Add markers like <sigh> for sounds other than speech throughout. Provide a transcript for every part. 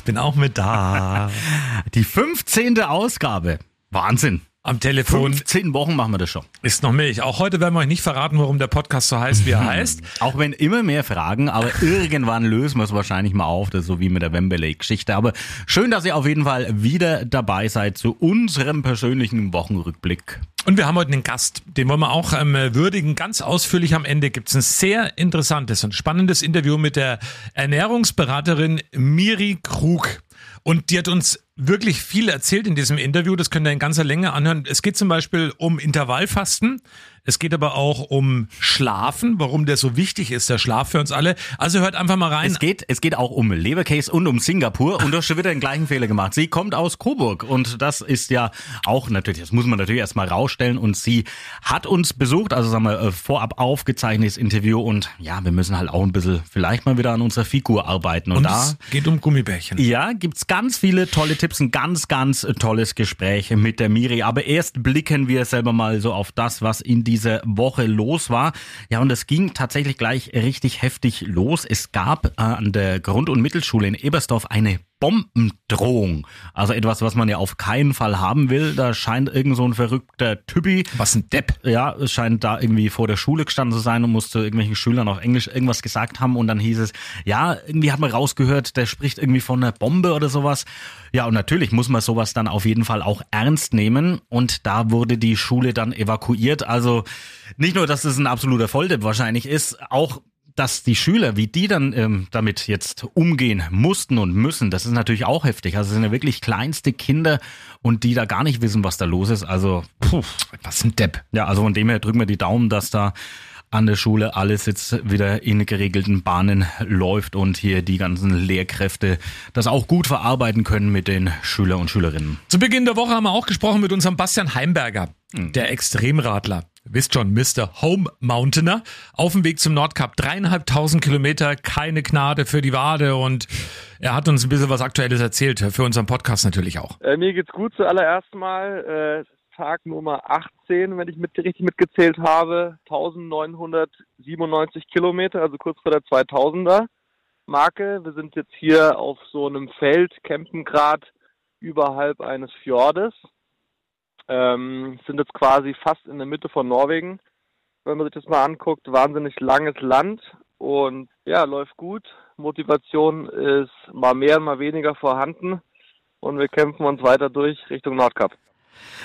ich bin auch mit da. <laughs> Die 15. Ausgabe. Wahnsinn. Am Telefon 15 Wochen machen wir das schon. ist noch Milch. Auch heute werden wir euch nicht verraten, warum der Podcast so heißt, wie er <laughs> heißt. Auch wenn immer mehr Fragen, aber <laughs> irgendwann lösen wir es wahrscheinlich mal auf. Das ist so wie mit der Wembley-Geschichte. Aber schön, dass ihr auf jeden Fall wieder dabei seid zu unserem persönlichen Wochenrückblick. Und wir haben heute einen Gast, den wollen wir auch ähm, würdigen. Ganz ausführlich am Ende gibt es ein sehr interessantes und spannendes Interview mit der Ernährungsberaterin Miri Krug. Und die hat uns wirklich viel erzählt in diesem Interview. Das könnt ihr in ganzer Länge anhören. Es geht zum Beispiel um Intervallfasten. Es geht aber auch um Schlafen, warum der so wichtig ist, der Schlaf für uns alle. Also hört einfach mal rein. Es geht, es geht auch um Lebercase und um Singapur und du hast schon wieder den gleichen Fehler gemacht. Sie kommt aus Coburg und das ist ja auch natürlich, das muss man natürlich erstmal rausstellen und sie hat uns besucht, also sagen wir äh, vorab aufgezeichnetes Interview und ja, wir müssen halt auch ein bisschen vielleicht mal wieder an unserer Figur arbeiten und, Und da es geht um Gummibärchen. ja, gibt's ganz viele tolle Tipps, ein ganz, ganz tolles Gespräch mit der Miri. Aber erst blicken wir selber mal so auf das, was in dieser Woche los war. Ja, und es ging tatsächlich gleich richtig heftig los. Es gab äh, an der Grund- und Mittelschule in Ebersdorf eine Bombendrohung. Also etwas, was man ja auf keinen Fall haben will. Da scheint irgend so ein verrückter Typi Was ein Depp. ja, es scheint da irgendwie vor der Schule gestanden zu sein und musste irgendwelchen Schülern auf Englisch irgendwas gesagt haben und dann hieß es, ja, irgendwie hat man rausgehört, der spricht irgendwie von einer Bombe oder sowas. Ja, und natürlich muss man sowas dann auf jeden Fall auch ernst nehmen und da wurde die Schule dann evakuiert. Also nicht nur, dass es ein absoluter Volldepp wahrscheinlich ist, auch dass die Schüler, wie die dann ähm, damit jetzt umgehen mussten und müssen, das ist natürlich auch heftig. Also es sind ja wirklich kleinste Kinder und die da gar nicht wissen, was da los ist. Also, puh. Was ein Depp. Ja, also von dem her drücken wir die Daumen, dass da an der Schule alles jetzt wieder in geregelten Bahnen läuft und hier die ganzen Lehrkräfte das auch gut verarbeiten können mit den Schüler und Schülerinnen. Zu Beginn der Woche haben wir auch gesprochen mit unserem Bastian Heimberger, der Extremradler. Wisst schon, Mr. Home Mountainer. Auf dem Weg zum Nordkap. Dreieinhalbtausend Kilometer, keine Gnade für die Wade. Und er hat uns ein bisschen was Aktuelles erzählt. Für unseren Podcast natürlich auch. Äh, mir geht's gut zuallererst mal. Äh, Tag Nummer 18, wenn ich mit, richtig mitgezählt habe. 1997 Kilometer, also kurz vor der 2000er Marke. Wir sind jetzt hier auf so einem Feld, campen grad überhalb eines Fjordes. Ähm, sind jetzt quasi fast in der Mitte von Norwegen. Wenn man sich das mal anguckt, wahnsinnig langes Land und ja, läuft gut. Motivation ist mal mehr, mal weniger vorhanden und wir kämpfen uns weiter durch Richtung Nordkap.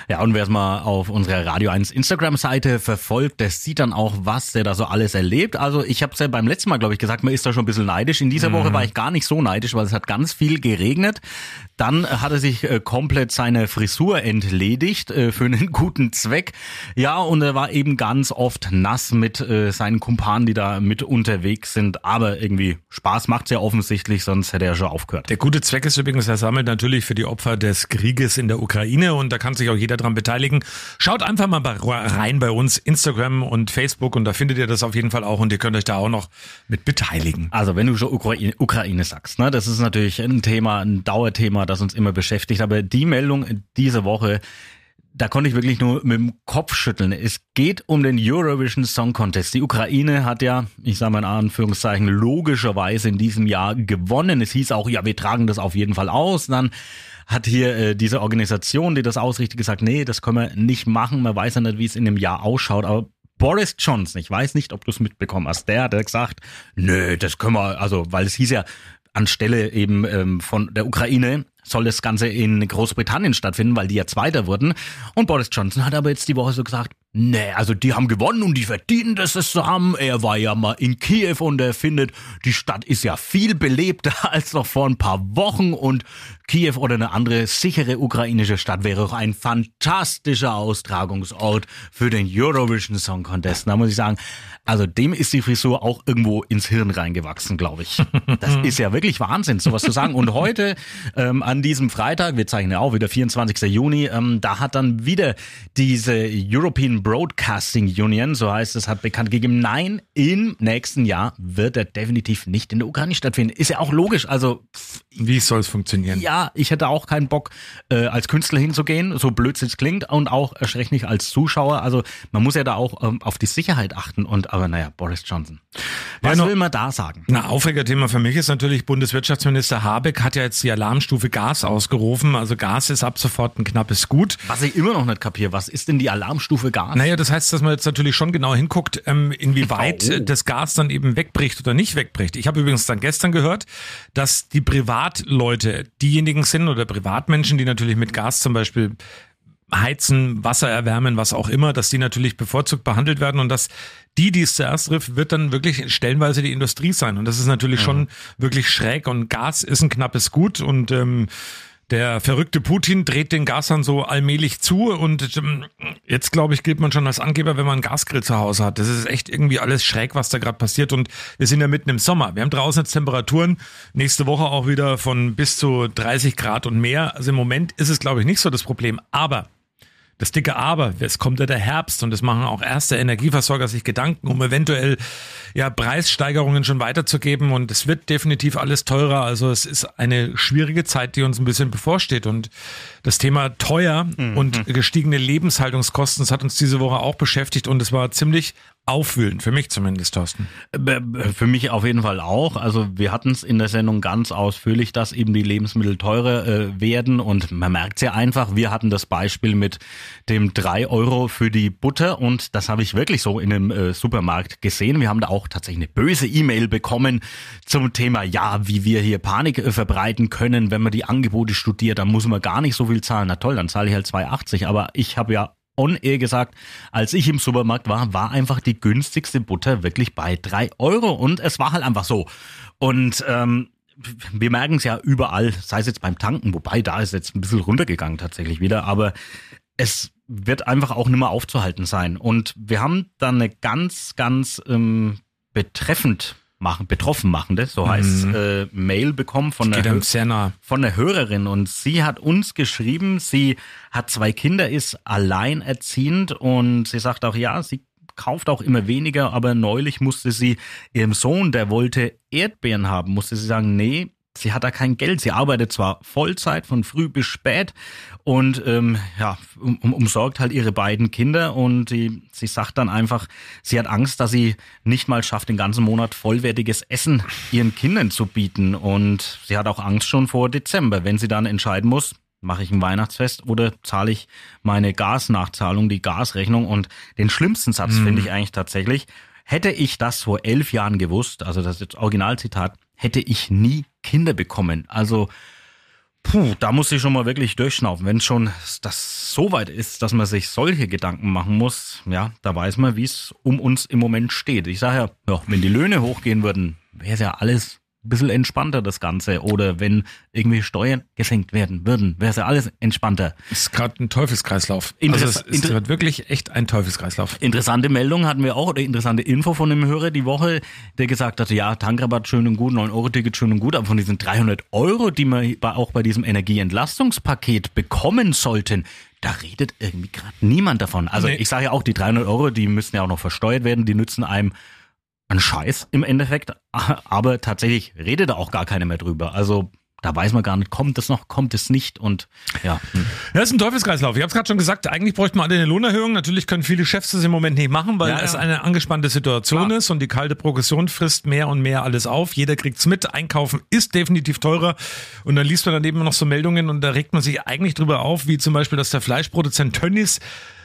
Ja, und wer es mal auf unserer Radio 1 Instagram-Seite verfolgt, der sieht dann auch, was der da so alles erlebt. Also ich habe es ja beim letzten Mal, glaube ich, gesagt, man ist da schon ein bisschen neidisch. In dieser Woche war ich gar nicht so neidisch, weil es hat ganz viel geregnet. Dann hat er sich äh, komplett seine Frisur entledigt äh, für einen <laughs> guten Zweck. Ja, und er war eben ganz oft nass mit äh, seinen Kumpanen, die da mit unterwegs sind. Aber irgendwie Spaß macht's ja offensichtlich, sonst hätte er schon aufgehört. Der gute Zweck ist übrigens, er sammelt natürlich für die Opfer des Krieges in der Ukraine und da kann sich auch jeder dran beteiligen. Schaut einfach mal bei, rein bei uns, Instagram und Facebook und da findet ihr das auf jeden Fall auch und ihr könnt euch da auch noch mit beteiligen. Also wenn du schon Ukraine, Ukraine sagst, ne, das ist natürlich ein Thema, ein Dauerthema, das uns immer beschäftigt. Aber die Meldung diese Woche, da konnte ich wirklich nur mit dem Kopf schütteln. Es geht um den Eurovision Song Contest. Die Ukraine hat ja, ich sage mal in Anführungszeichen, logischerweise in diesem Jahr gewonnen. Es hieß auch, ja, wir tragen das auf jeden Fall aus. Dann hat hier äh, diese Organisation, die das ausrichtet, gesagt, nee, das können wir nicht machen. Man weiß ja nicht, wie es in dem Jahr ausschaut. Aber Boris Johnson, ich weiß nicht, ob du es mitbekommen hast, der hat gesagt, nö, das können wir, also, weil es hieß ja, anstelle eben ähm, von der Ukraine soll das Ganze in Großbritannien stattfinden, weil die ja Zweiter wurden. Und Boris Johnson hat aber jetzt die Woche so gesagt, nee, also die haben gewonnen und die verdienen das es zu haben. Er war ja mal in Kiew und er findet, die Stadt ist ja viel belebter <laughs> als noch vor ein paar Wochen und Kiew oder eine andere sichere ukrainische Stadt wäre auch ein fantastischer Austragungsort für den Eurovision Song Contest. Da muss ich sagen, also dem ist die Frisur auch irgendwo ins Hirn reingewachsen, glaube ich. <laughs> Das ist ja wirklich Wahnsinn, sowas zu sagen. Und heute, ähm, an diesem Freitag, wir zeichnen ja auch wieder 24. Juni, ähm, da hat dann wieder diese European Broadcasting Union, so heißt es, hat bekannt gegeben, nein, im nächsten Jahr wird er definitiv nicht in der Ukraine stattfinden. Ist ja auch logisch, also pff, Wie soll es funktionieren? ja, ich hätte auch keinen Bock, äh, als Künstler hinzugehen, so blöd es klingt, und auch nicht als Zuschauer. Also man muss ja da auch ähm, auf die Sicherheit achten. Und aber naja, Boris Johnson. Was Ja, will man da sagen? Na, Aufregerthema für mich ist natürlich, Bundeswirtschaftsminister Habeck hat ja jetzt die Alarmstufe Gas ausgerufen. Also Gas ist ab sofort ein knappes Gut. Was ich immer noch nicht kapiere, was ist denn die Alarmstufe Gas? Naja, das heißt, dass man jetzt natürlich schon genau hinguckt, ähm, inwieweit Oh. das Gas dann eben wegbricht oder nicht wegbricht. Ich habe übrigens dann gestern gehört, dass die Privatleute diejenigen sind oder Privatmenschen, die natürlich mit Gas zum Beispiel heizen, Wasser erwärmen, was auch immer, dass die natürlich bevorzugt behandelt werden und dass die, die es zuerst trifft, wird dann wirklich stellenweise die Industrie sein. Und das ist natürlich schon wirklich schräg und Gas ist ein knappes Gut und ähm, der verrückte Putin dreht den Gashahn so allmählich zu und ähm, jetzt glaube ich gilt man schon als Angeber, wenn man einen Gasgrill zu Hause hat. Das ist echt irgendwie alles schräg, was da gerade passiert und wir sind ja mitten im Sommer. Wir haben draußen jetzt Temperaturen nächste Woche auch wieder von bis zu 30 Grad und mehr. Also im Moment ist es glaube ich nicht so das Problem, aber das dicke Aber, es kommt ja der Herbst und es machen auch erste Energieversorger sich Gedanken, um eventuell ja Preissteigerungen schon weiterzugeben und es wird definitiv alles teurer. Also es ist eine schwierige Zeit, die uns ein bisschen bevorsteht und das Thema teuer und gestiegene Lebenshaltungskosten, das hat uns diese Woche auch beschäftigt und es war ziemlich aufwühlend, für mich zumindest, Thorsten. Für mich auf jeden Fall auch. Also wir hatten es in der Sendung ganz ausführlich, dass eben die Lebensmittel teurer äh, werden und man merkt es ja einfach. Wir hatten das Beispiel mit dem drei Euro für die Butter und das habe ich wirklich so in einem äh, Supermarkt gesehen. Wir haben da auch tatsächlich eine böse E-Mail bekommen zum Thema, ja, wie wir hier Panik äh, verbreiten können, wenn man die Angebote studiert, dann muss man gar nicht so viel zahlen. Na toll, dann zahle ich halt 2,80. Aber ich habe ja on air gesagt, als ich im Supermarkt war, war einfach die günstigste Butter wirklich bei drei Euro und es war halt einfach so. Und ähm, wir merken es ja überall, sei es jetzt beim Tanken, wobei da ist jetzt ein bisschen runtergegangen tatsächlich wieder, aber es wird einfach auch nicht mehr aufzuhalten sein. Und wir haben dann eine ganz, ganz ähm, betreffend machen, betroffen machende, so heißt äh, Mail bekommen von nah. von der Hörerin und sie hat uns geschrieben, sie hat zwei Kinder, ist alleinerziehend und sie sagt auch, ja, sie kauft auch immer weniger, aber neulich musste sie ihrem Sohn, der wollte Erdbeeren haben, musste sie sagen, nee, sie hat da kein Geld. Sie arbeitet zwar Vollzeit von früh bis spät und ähm, ja, um, um, umsorgt halt ihre beiden Kinder und die, sie sagt dann einfach, sie hat Angst, dass sie nicht mal schafft, den ganzen Monat vollwertiges Essen ihren Kindern zu bieten. Und sie hat auch Angst schon vor Dezember, wenn sie dann entscheiden muss, mache ich ein Weihnachtsfest oder zahle ich meine Gasnachzahlung, die Gasrechnung? Und den schlimmsten Satz finde ich eigentlich tatsächlich, hätte ich das vor elf Jahren gewusst, also das ist jetzt Originalzitat, hätte ich nie Kinder bekommen. Also Puh, da muss ich schon mal wirklich durchschnaufen. Wenn schon das so weit ist, dass man sich solche Gedanken machen muss, ja, da weiß man, wie es um uns im Moment steht. Ich sage ja, ja, wenn die Löhne hochgehen würden, wäre es ja alles bisschen entspannter, das Ganze. Oder wenn irgendwie Steuern gesenkt werden würden, wäre es ja alles entspannter. ist gerade ein Teufelskreislauf. Interess- also es ist inter- wirklich echt ein Teufelskreislauf. Interessante Meldung hatten wir auch, oder interessante Info von einem Hörer die Woche, der gesagt hatte, ja, Tankrabatt schön und gut, 9-Euro-Ticket schön und gut, aber von diesen 300 Euro, die wir bei- auch bei diesem Energieentlastungspaket bekommen sollten, da redet irgendwie gerade niemand davon. Also Nee. ich sage ja auch, die 300 Euro, die müssen ja auch noch versteuert werden, die nützen einem einen Scheiß im Endeffekt, aber tatsächlich redet da auch gar keiner mehr drüber. Also da weiß man gar nicht, kommt es noch, kommt es nicht und ja. hm. Ja, das ist ein Teufelskreislauf. Ich habe es gerade schon gesagt, eigentlich bräuchten wir alle eine Lohnerhöhung. Natürlich können viele Chefs das im Moment nicht machen, weil Ja, es ja. eine angespannte Situation Klar. ist und die kalte Progression frisst mehr und mehr alles auf. Jeder kriegt's mit. Einkaufen ist definitiv teurer. Und dann liest man daneben noch so Meldungen und da regt man sich eigentlich drüber auf, wie zum Beispiel, dass der Fleischproduzent Tönnies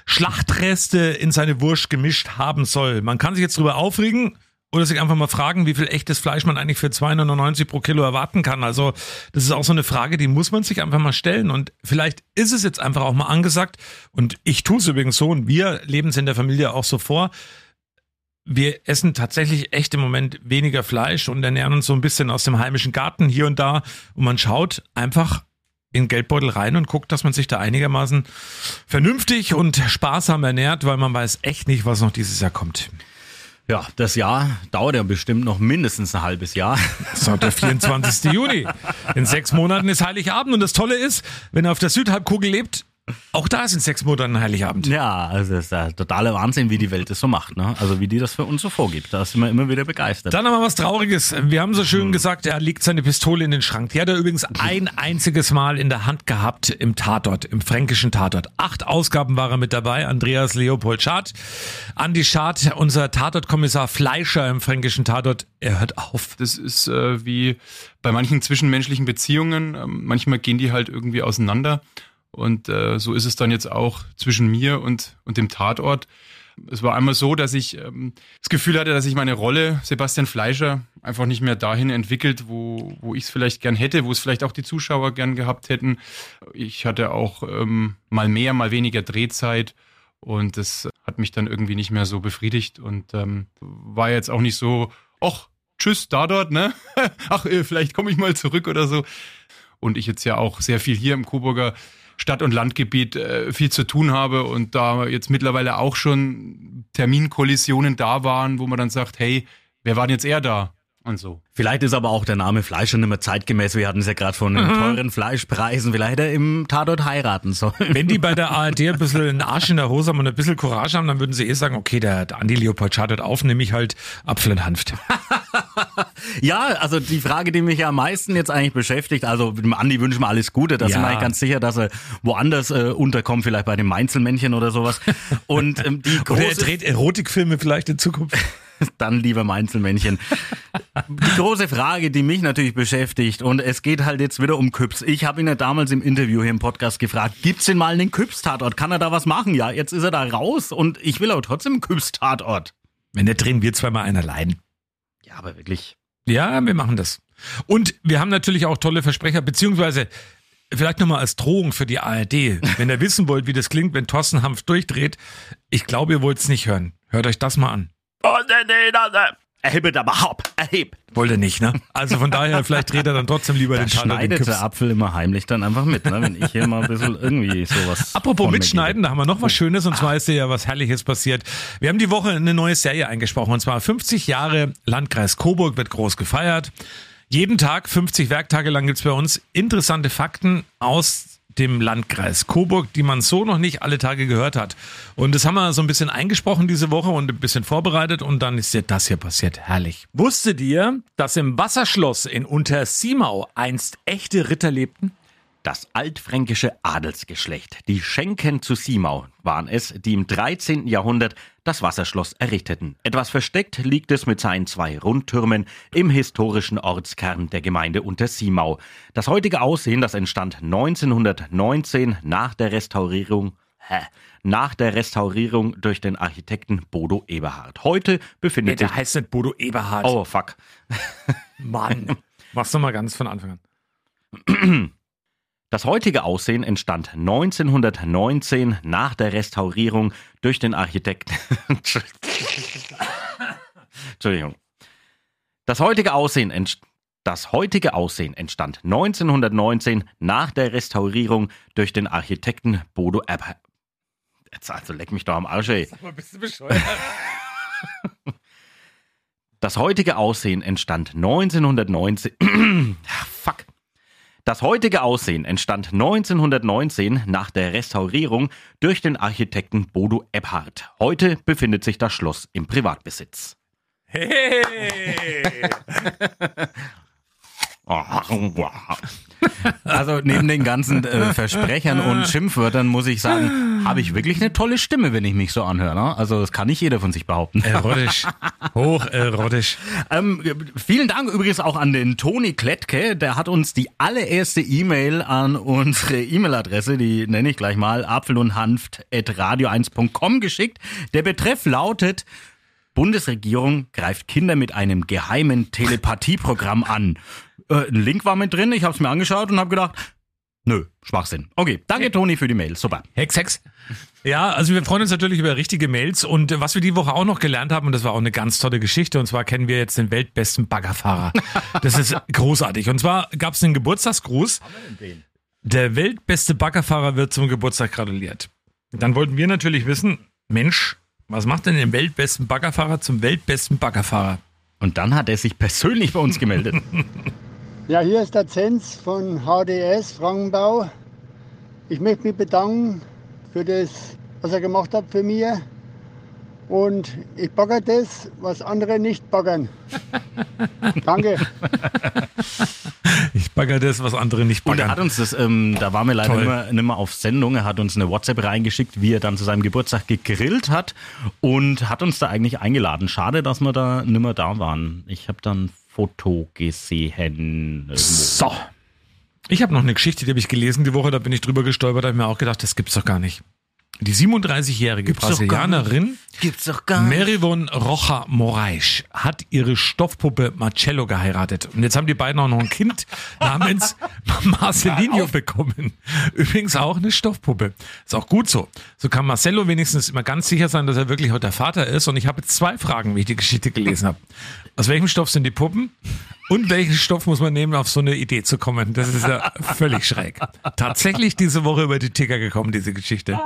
Schlachtreste in seine Wurst gemischt haben soll. Man kann sich jetzt drüber aufregen. Oder sich einfach mal fragen, wie viel echtes Fleisch man eigentlich für 2,99 pro Kilo erwarten kann. Also das ist auch so eine Frage, die muss man sich einfach mal stellen. Und vielleicht ist es jetzt einfach auch mal angesagt. Und ich tue es übrigens so und wir leben es in der Familie auch so vor. Wir essen tatsächlich echt im Moment weniger Fleisch und ernähren uns so ein bisschen aus dem heimischen Garten hier und da. Und man schaut einfach in den Geldbeutel rein und guckt, dass man sich da einigermaßen vernünftig und sparsam ernährt, weil man weiß echt nicht, was noch dieses Jahr kommt. Ja, das Jahr dauert ja bestimmt noch mindestens ein halbes Jahr. So, der 24. Juni. In sechs Monaten ist Heiligabend und das Tolle ist, wenn ihr auf der Südhalbkugel lebt, Auch da sind sechs Monate ein Heiligabend. Ja, also das ist der totale Wahnsinn, wie die Welt das so macht, ne? Also wie die das für uns so vorgibt. Da sind wir immer wieder begeistert. Dann aber was Trauriges. Wir haben so schön gesagt, er legt seine Pistole in den Schrank. Die hat er übrigens ein einziges Mal in der Hand gehabt im Tatort, im fränkischen Tatort. Acht Ausgaben war er mit dabei. Andreas Leopold Schad. Andi Schad, unser Tatortkommissar Fleischer im fränkischen Tatort, er hört auf. Das ist äh, wie bei manchen zwischenmenschlichen Beziehungen. Ähm, manchmal gehen die halt irgendwie auseinander. Und äh, so ist es dann jetzt auch zwischen mir und, und dem Tatort. Es war einmal so, dass ich ähm, das Gefühl hatte, dass ich meine Rolle Sebastian Fleischer einfach nicht mehr dahin entwickelt, wo, wo ich es vielleicht gern hätte, wo es vielleicht auch die Zuschauer gern gehabt hätten. Ich hatte auch ähm, mal mehr, mal weniger Drehzeit und das hat mich dann irgendwie nicht mehr so befriedigt und ähm, war jetzt auch nicht so, ach, tschüss, da dort, ne? <laughs> ach, äh, vielleicht komme ich mal zurück oder so. Und ich jetzt ja auch sehr viel hier im Coburger Stadt- und Landgebiet äh, viel zu tun habe und da jetzt mittlerweile auch schon Terminkollisionen da waren, wo man dann sagt, hey, wer war denn jetzt er da? Und so. Vielleicht ist aber auch der Name Fleischer nicht mehr zeitgemäß. Wir hatten es ja gerade von den teuren Fleischpreisen. Vielleicht hätte er im Tatort heiraten sollen. Wenn die bei der ARD ein bisschen einen Arsch in der Hose haben und ein bisschen Courage haben, dann würden sie eh sagen, okay, der, der Andi Leopold schadet auf, nehme ich halt Apfel und Hanft. <laughs> Ja, also die Frage, die mich ja am meisten jetzt eigentlich beschäftigt, also dem Andi wünschen wir alles Gute, da Ja. sind wir eigentlich ganz sicher, dass er woanders äh, unterkommt, vielleicht bei dem Mainzelmännchen oder sowas. Und ähm, die Oder er große, dreht Erotikfilme vielleicht in Zukunft. <laughs> dann lieber Mainzelmännchen. Die große Frage, die mich natürlich beschäftigt, und es geht halt jetzt wieder um Küps. Ich habe ihn ja damals im Interview hier im Podcast gefragt, gibt's denn mal einen Küps-Tatort? Kann er da was machen? Ja, jetzt ist er da raus und ich will aber trotzdem einen Küps-Tatort. Wenn der drehen wir zweimal einer leiden. Ja, aber wirklich. Ja, wir machen das. Und wir haben natürlich auch tolle Versprecher, beziehungsweise vielleicht nochmal als Drohung für die ARD. Wenn ihr <laughs> wissen wollt, wie das klingt, wenn Thorsten Hanf durchdreht, ich glaube, ihr wollt es nicht hören. Hört euch das mal an. Erhebet aber hopp, erhebt. Wollt ihr nicht, ne? Also von daher, <laughs> vielleicht dreht er dann trotzdem lieber Da den Tatort in schneidet der Apfel immer heimlich dann einfach mit, ne? wenn ich hier mal ein bisschen irgendwie sowas. Apropos mitschneiden, da haben wir noch was Schönes und zwar ist dir ja was Herrliches passiert. Wir haben die Woche eine neue Serie eingesprochen und zwar 50 Jahre Landkreis Coburg wird groß gefeiert. Jeden Tag, 50 Werktage lang gibt's bei uns interessante Fakten aus dem Landkreis Coburg, die man so noch nicht alle Tage gehört hat. Und das haben wir so ein bisschen eingesprochen diese Woche und ein bisschen vorbereitet und dann ist dir das hier passiert. Herrlich. Wusstet ihr, dass im Wasserschloss in Untersimau einst echte Ritter lebten? Das altfränkische Adelsgeschlecht, die Schenken zu Simau, waren es, die im 13. Jahrhundert das Wasserschloss errichteten. Etwas versteckt liegt es mit seinen zwei Rundtürmen im historischen Ortskern der Gemeinde Untersimau. Das heutige Aussehen, das entstand 1919 nach der Restaurierung nach der Restaurierung durch den Architekten Bodo Eberhard. Heute befindet sich... der heißt nicht Bodo Eberhard. Oh, fuck. Mann. <laughs> Mach's doch mal ganz von Anfang an. <clears throat> Das heutige Aussehen entstand 1919 nach der Restaurierung durch den Architekten. <laughs> Entschuldigung. Das heutige Aussehen entstand. Das heutige Aussehen entstand 1919 nach der Restaurierung durch den Architekten Bodo Eberhard. Jetzt also leck mich doch am Arsch, ey. Bist du bescheuert? Das heutige Aussehen entstand 1919. Ah, <clears throat> Fuck. Das heutige Aussehen entstand 1919 nach der Restaurierung durch den Architekten Bodo Eberhard. Heute befindet sich das Schloss im Privatbesitz. Hey! <laughs> <laughs> Also neben den ganzen äh, Versprechern und Schimpfwörtern muss ich sagen, habe ich wirklich eine tolle Stimme, wenn ich mich so anhöre. Ne? Also das kann nicht jeder von sich behaupten. Erotisch. Hoch erotisch. Ähm, vielen Dank übrigens auch an den Toni Klettke. Der hat uns die allererste E-Mail an unsere E-Mail-Adresse, die nenne ich gleich mal, apfel und hanft.radio1.com geschickt. Der Betreff lautet, Bundesregierung greift Kinder mit einem geheimen Telepathieprogramm an. Äh, ein Link war mit drin, ich habe es mir angeschaut und habe gedacht, nö, Schwachsinn. Okay, danke Toni für die Mail, super. Hex, Hex. Ja, also wir freuen uns natürlich über richtige Mails und was wir die Woche auch noch gelernt haben, und das war auch eine ganz tolle Geschichte, und zwar kennen wir jetzt den weltbesten Baggerfahrer. Das ist <laughs> großartig. Und zwar gab es einen Geburtstagsgruß. Der weltbeste Baggerfahrer wird zum Geburtstag gratuliert. Dann wollten wir natürlich wissen, Mensch, was macht denn den weltbesten Baggerfahrer zum weltbesten Baggerfahrer? Und dann hat er sich persönlich bei uns gemeldet. <laughs> Ja, hier ist der Zenz von HDS Frankenbau. Ich möchte mich bedanken für das, was er gemacht hat für mich. Und ich bagger das, was andere nicht baggern. <laughs> Danke. Ich bagger das, was andere nicht Und er baggern. hat uns das, ähm, da waren wir leider Toll. nicht mehr, nicht mehr auf Sendung, er hat uns eine WhatsApp reingeschickt, wie er dann zu seinem Geburtstag gegrillt hat und hat uns da eigentlich eingeladen. Schade, dass wir da nicht mehr da waren. Ich habe dann Foto gesehen. So. Ich habe noch eine Geschichte, die habe ich gelesen die Woche, da bin ich drüber gestolpert, da habe ich mir auch gedacht, das gibt's doch gar nicht. Die 37-jährige Gibt's doch gar Brasilianerin. Merivon Rocha Moraes hat ihre Stoffpuppe Marcello geheiratet. Und jetzt haben die beiden auch noch ein Kind <laughs> namens Marcelinho bekommen. Übrigens auch eine Stoffpuppe. Ist auch gut so. So kann Marcello wenigstens immer ganz sicher sein, dass er wirklich heute der Vater ist. Und ich habe jetzt zwei Fragen, wie ich die Geschichte gelesen habe. Aus welchem Stoff sind die Puppen? Und welchen Stoff muss man nehmen, auf so eine Idee zu kommen? Das ist ja völlig schräg. Tatsächlich diese Woche über die Ticker gekommen, diese Geschichte.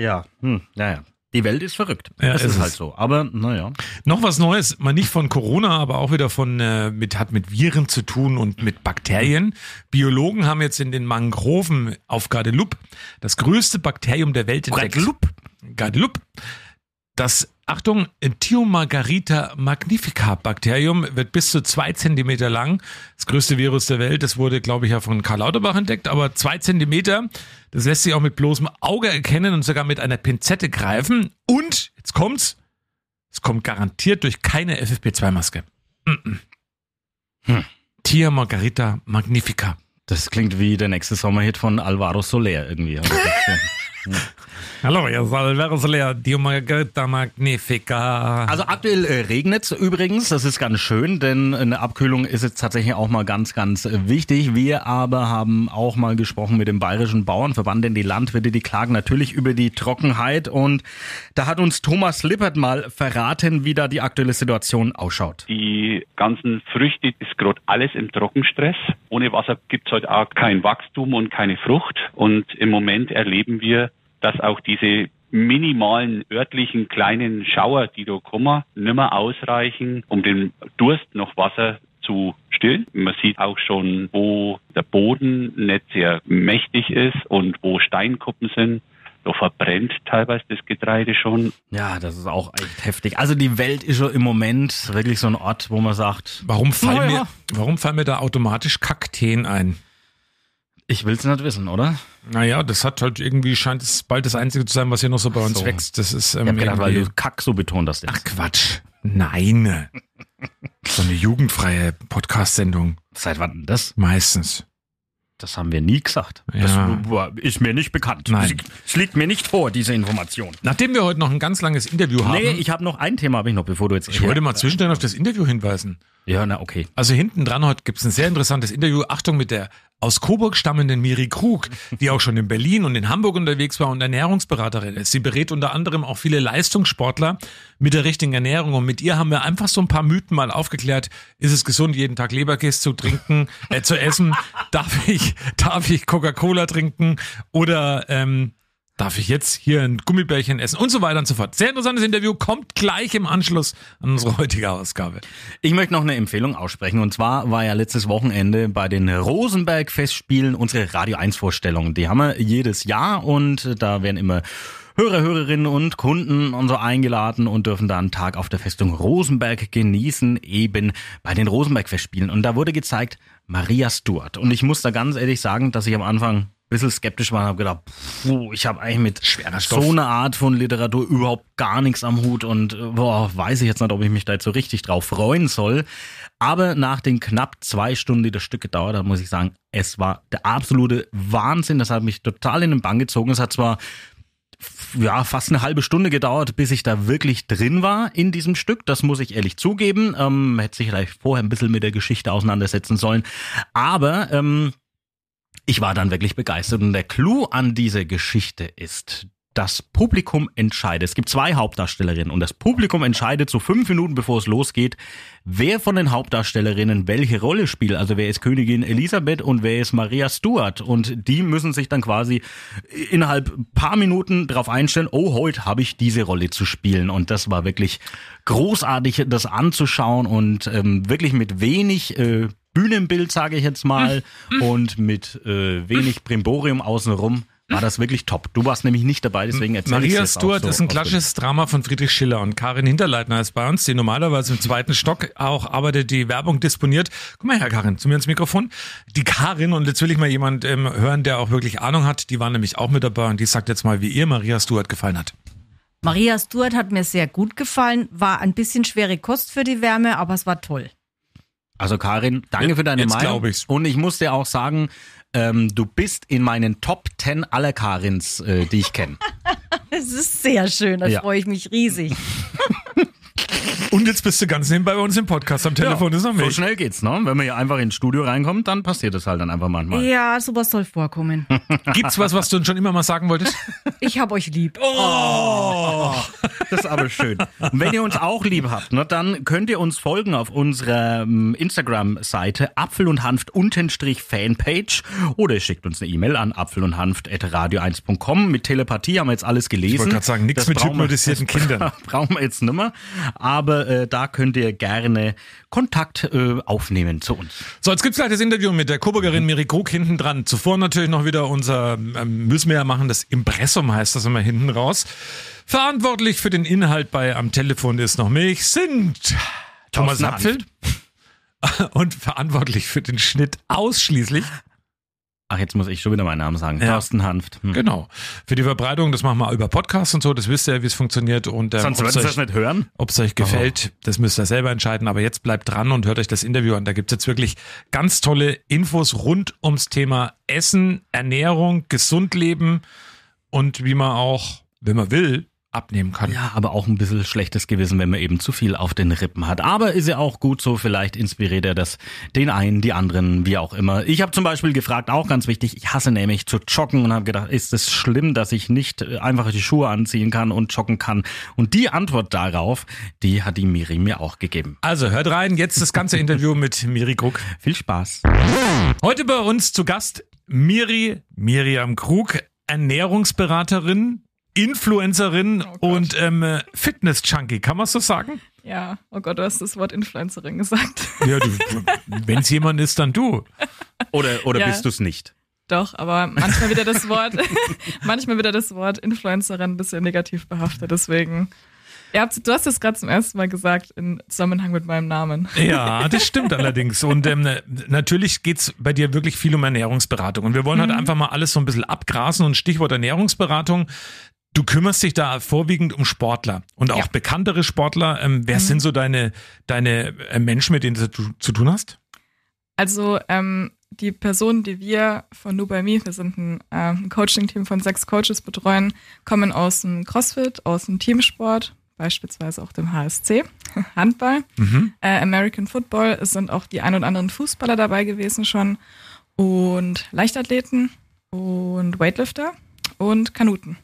Ja, hm, naja. Die Welt ist verrückt. Ja, das ist halt so. Aber naja. Noch was Neues, mal nicht von Corona, aber auch wieder von äh, mit hat mit Viren zu tun und mit Bakterien. Biologen haben jetzt in den Mangroven auf Guadeloupe das größte Bakterium der Welt entdeckt. Guadeloupe? Guadeloupe. Das Achtung, Thiomargarita magnifica Bakterium wird bis zu zwei Zentimeter lang. Das größte Virus der Welt. Das wurde, glaube ich, ja von Karl Lauterbach entdeckt. Aber zwei Zentimeter, das lässt sich auch mit bloßem Auge erkennen und sogar mit einer Pinzette greifen. Und, jetzt kommt's, es kommt garantiert durch keine FFP2-Maske. Hm. Tia Margarita Magnifica. Das klingt wie der nächste Sommerhit von Alvaro Soler irgendwie. <laughs> <laughs> Hallo, Tia Margarita Magnifica. Also aktuell äh, regnet übrigens, das ist ganz schön, denn eine Abkühlung ist jetzt tatsächlich auch mal ganz, ganz äh, wichtig. Wir aber haben auch mal gesprochen mit dem Bayerischen Bauernverband, denn die Landwirte, die klagen natürlich über die Trockenheit und da hat uns Thomas Lippert mal verraten, wie da die aktuelle Situation ausschaut. Die ganzen Früchte ist gerade alles im Trockenstress. Ohne Wasser gibt's halt auch kein Wachstum und keine Frucht. Und im Moment erleben wir, dass auch diese minimalen örtlichen kleinen Schauer, die da kommen, nimmer ausreichen, um den Durst noch Wasser zu stillen. Man sieht auch schon, wo der Boden nicht sehr mächtig ist und wo Steinkuppen sind. Da verbrennt teilweise das Getreide schon. Ja, das ist auch echt heftig. Also die Welt ist schon im Moment wirklich so ein Ort, wo man sagt, Warum fallen, Naja. mir, warum fallen mir da automatisch Kakteen ein? Ich will's nicht wissen, oder? Naja, das hat halt irgendwie, scheint es bald das Einzige zu sein, was hier noch so bei uns so. wächst. Das ist ähm, Ich hab gedacht, weil du Kack so betont hast. Ach Quatsch. Nein. <laughs> so eine jugendfreie Podcast-Sendung. Seit wann denn das? Meistens. Das haben wir nie gesagt. Ja. Das ist mir nicht bekannt. Nein. Es liegt mir nicht vor, diese Information. Nachdem wir heute noch ein ganz langes Interview haben, Nee, ich habe noch ein Thema, habe ich noch, bevor du jetzt. ich wollte mal zwischendrin auf das Interview hinweisen. Ja, na okay. Also hinten dran heute gibt's ein sehr interessantes Interview. Achtung mit der aus Coburg stammenden Miri Krug, die auch schon in Berlin und in Hamburg unterwegs war und Ernährungsberaterin ist. Sie berät unter anderem auch viele Leistungssportler mit der richtigen Ernährung. Und mit ihr haben wir einfach so ein paar Mythen mal aufgeklärt. Ist es gesund, jeden Tag Leberkäse zu trinken, äh, zu essen? Darf ich, darf ich Coca-Cola trinken? Oder ähm, darf ich jetzt hier ein Gummibärchen essen? Und so weiter und so fort. Sehr interessantes Interview, kommt gleich im Anschluss an unsere heutige Ausgabe. Ich möchte noch eine Empfehlung aussprechen. Und zwar war ja letztes Wochenende bei den Rosenberg-Festspielen unsere Radio 1-Vorstellung. Die haben wir jedes Jahr und da werden immer Hörer, Hörerinnen und Kunden und so eingeladen und dürfen da einen Tag auf der Festung Rosenberg genießen, eben bei den Rosenberg-Festspielen. Und da wurde gezeigt Maria Stuart. Und ich muss da ganz ehrlich sagen, dass ich am Anfang bisschen skeptisch war und habe gedacht, puh, ich habe eigentlich mit Schwerer Stoff. so einer Art von Literatur überhaupt gar nichts am Hut und äh, boah, weiß ich jetzt nicht, ob ich mich da jetzt so richtig drauf freuen soll. Aber nach den knapp zwei Stunden, die das Stück gedauert hat, muss ich sagen, es war der absolute Wahnsinn. Das hat mich total in den Bann gezogen. Es hat zwar ja, fast eine halbe Stunde gedauert, bis ich da wirklich drin war in diesem Stück. Das muss ich ehrlich zugeben. Ähm, hätte sich vielleicht vorher ein bisschen mit der Geschichte auseinandersetzen sollen. Aber ähm, ich war dann wirklich begeistert. Und der Clou an dieser Geschichte ist, das Publikum entscheidet. Es gibt zwei Hauptdarstellerinnen und das Publikum entscheidet so fünf Minuten bevor es losgeht, wer von den Hauptdarstellerinnen welche Rolle spielt. Also wer ist Königin Elisabeth und wer ist Maria Stuart. Und die müssen sich dann quasi innerhalb paar Minuten darauf einstellen, oh, heute habe ich diese Rolle zu spielen. Und das war wirklich großartig, das anzuschauen und ähm, wirklich mit wenig äh, Bühnenbild, sage ich jetzt mal, und mit äh, wenig Brimborium außenrum war das wirklich top. Du warst nämlich nicht dabei, deswegen erzähl Maria Stuart so ist ein klassisches Drama von Friedrich Schiller und Karin Hinterleitner ist bei uns, die normalerweise im zweiten Stock auch arbeitet, die Werbung disponiert. Guck mal her, Karin, zu mir ins Mikrofon. Die Karin, und jetzt will ich mal jemand ähm, hören, der auch wirklich Ahnung hat, die war nämlich auch mit dabei und die sagt jetzt mal, wie ihr Maria Stuart gefallen hat. Maria Stuart hat mir sehr gut gefallen, war ein bisschen schwere Kost für die Wärme, aber es war toll. Also Karin, danke für deine Jetzt Meinung. ich's. Und ich muss dir auch sagen, ähm, du bist in meinen Top 10 aller Karins, äh, die ich kenne. Es <laughs> ist sehr schön, da Ja. freue ich mich riesig. <laughs> Und jetzt bist du ganz nebenbei bei uns im Podcast am Telefon, ist noch so mich. schnell geht's, ne? Wenn man hier einfach ins Studio reinkommt, dann passiert das halt dann einfach manchmal. Ja, sowas soll vorkommen. <laughs> Gibt's was, was du uns schon immer mal sagen wolltest? <laughs> Ich hab euch lieb. Oh, das ist aber schön. Und wenn ihr uns auch lieb habt, ne, dann könnt ihr uns folgen auf unserer ähm, Instagram-Seite Apfel und Hanft untenstrich Fanpage oder ihr schickt uns eine E-Mail an apfel und Hanft radio1.com. Mit Telepathie haben wir jetzt alles gelesen. Ich wollte gerade sagen, nichts mit hypnotisierten Kindern. <laughs> Brauchen wir jetzt nimmer. Aber äh, da könnt ihr gerne Kontakt äh, aufnehmen zu uns. So, jetzt gibt's gleich das Interview mit der Coburgerin Miri Krug hinten dran. Zuvor natürlich noch wieder unser, ähm, müssen wir ja machen, das Impressum heißt das immer hinten raus. Verantwortlich für den Inhalt bei Am Telefon ist noch mich, sind Thomas Thorsten Apfel <laughs> und verantwortlich für den Schnitt ausschließlich Ach, jetzt muss ich schon wieder meinen Namen sagen. Ja. Thorsten Hanft. Hm. Genau. Für die Verbreitung, das machen wir über Podcasts und so, das wisst ihr ja, wie es funktioniert. Und ähm, Sonst sie euch- das nicht hören. Ob es euch gefällt, das müsst ihr selber entscheiden. Aber jetzt bleibt dran und hört euch das Interview an. Da gibt's jetzt wirklich ganz tolle Infos rund ums Thema Essen, Ernährung, gesund leben und wie man auch, wenn man will, abnehmen kann. Ja, aber auch ein bisschen schlechtes Gewissen, wenn man eben zu viel auf den Rippen hat. Aber ist ja auch gut so, vielleicht inspiriert er das den einen, die anderen, wie auch immer. Ich habe zum Beispiel gefragt, auch ganz wichtig, ich hasse nämlich zu joggen und habe gedacht, ist es schlimm, dass ich nicht äh, einfach die Schuhe anziehen kann und joggen kann? Und die Antwort darauf, die hat die Miri mir auch gegeben. Also hört rein, jetzt das ganze Interview mit Miri Krug. Viel Spaß. Heute bei uns zu Gast Miri, Miriam Krug, Ernährungsberaterin, Influencerin und ähm, Fitness-Junkie. Kann man so sagen? Ja, oh Gott, du hast das Wort Influencerin gesagt. <laughs> Ja, wenn es jemand ist, dann du. Oder, oder Ja. bist du es nicht? Doch, aber manchmal wieder das Wort, <laughs> manchmal wieder das Wort Influencerin ein bisschen negativ behaftet. Deswegen, habt, du hast es gerade zum ersten Mal gesagt in Zusammenhang mit meinem Namen. Ja, das stimmt allerdings. Und ähm, natürlich geht's bei dir wirklich viel um Ernährungsberatung. Und wir wollen halt einfach mal alles so ein bisschen abgrasen und Stichwort Ernährungsberatung. Du kümmerst dich da vorwiegend um Sportler und auch Ja. bekanntere Sportler. Ähm, wer sind so deine, deine äh, Menschen, mit denen du zu, tun hast? Also ähm, die Personen, die wir von Nu By Me, wir sind ein, äh, Coaching-Team von sechs Coaches betreuen, kommen aus dem CrossFit, aus dem Teamsport, beispielsweise auch dem HSC, <laughs> Handball, äh, American Football. Es sind auch die ein oder anderen Fußballer dabei gewesen schon und Leichtathleten und Weightlifter und Kanuten.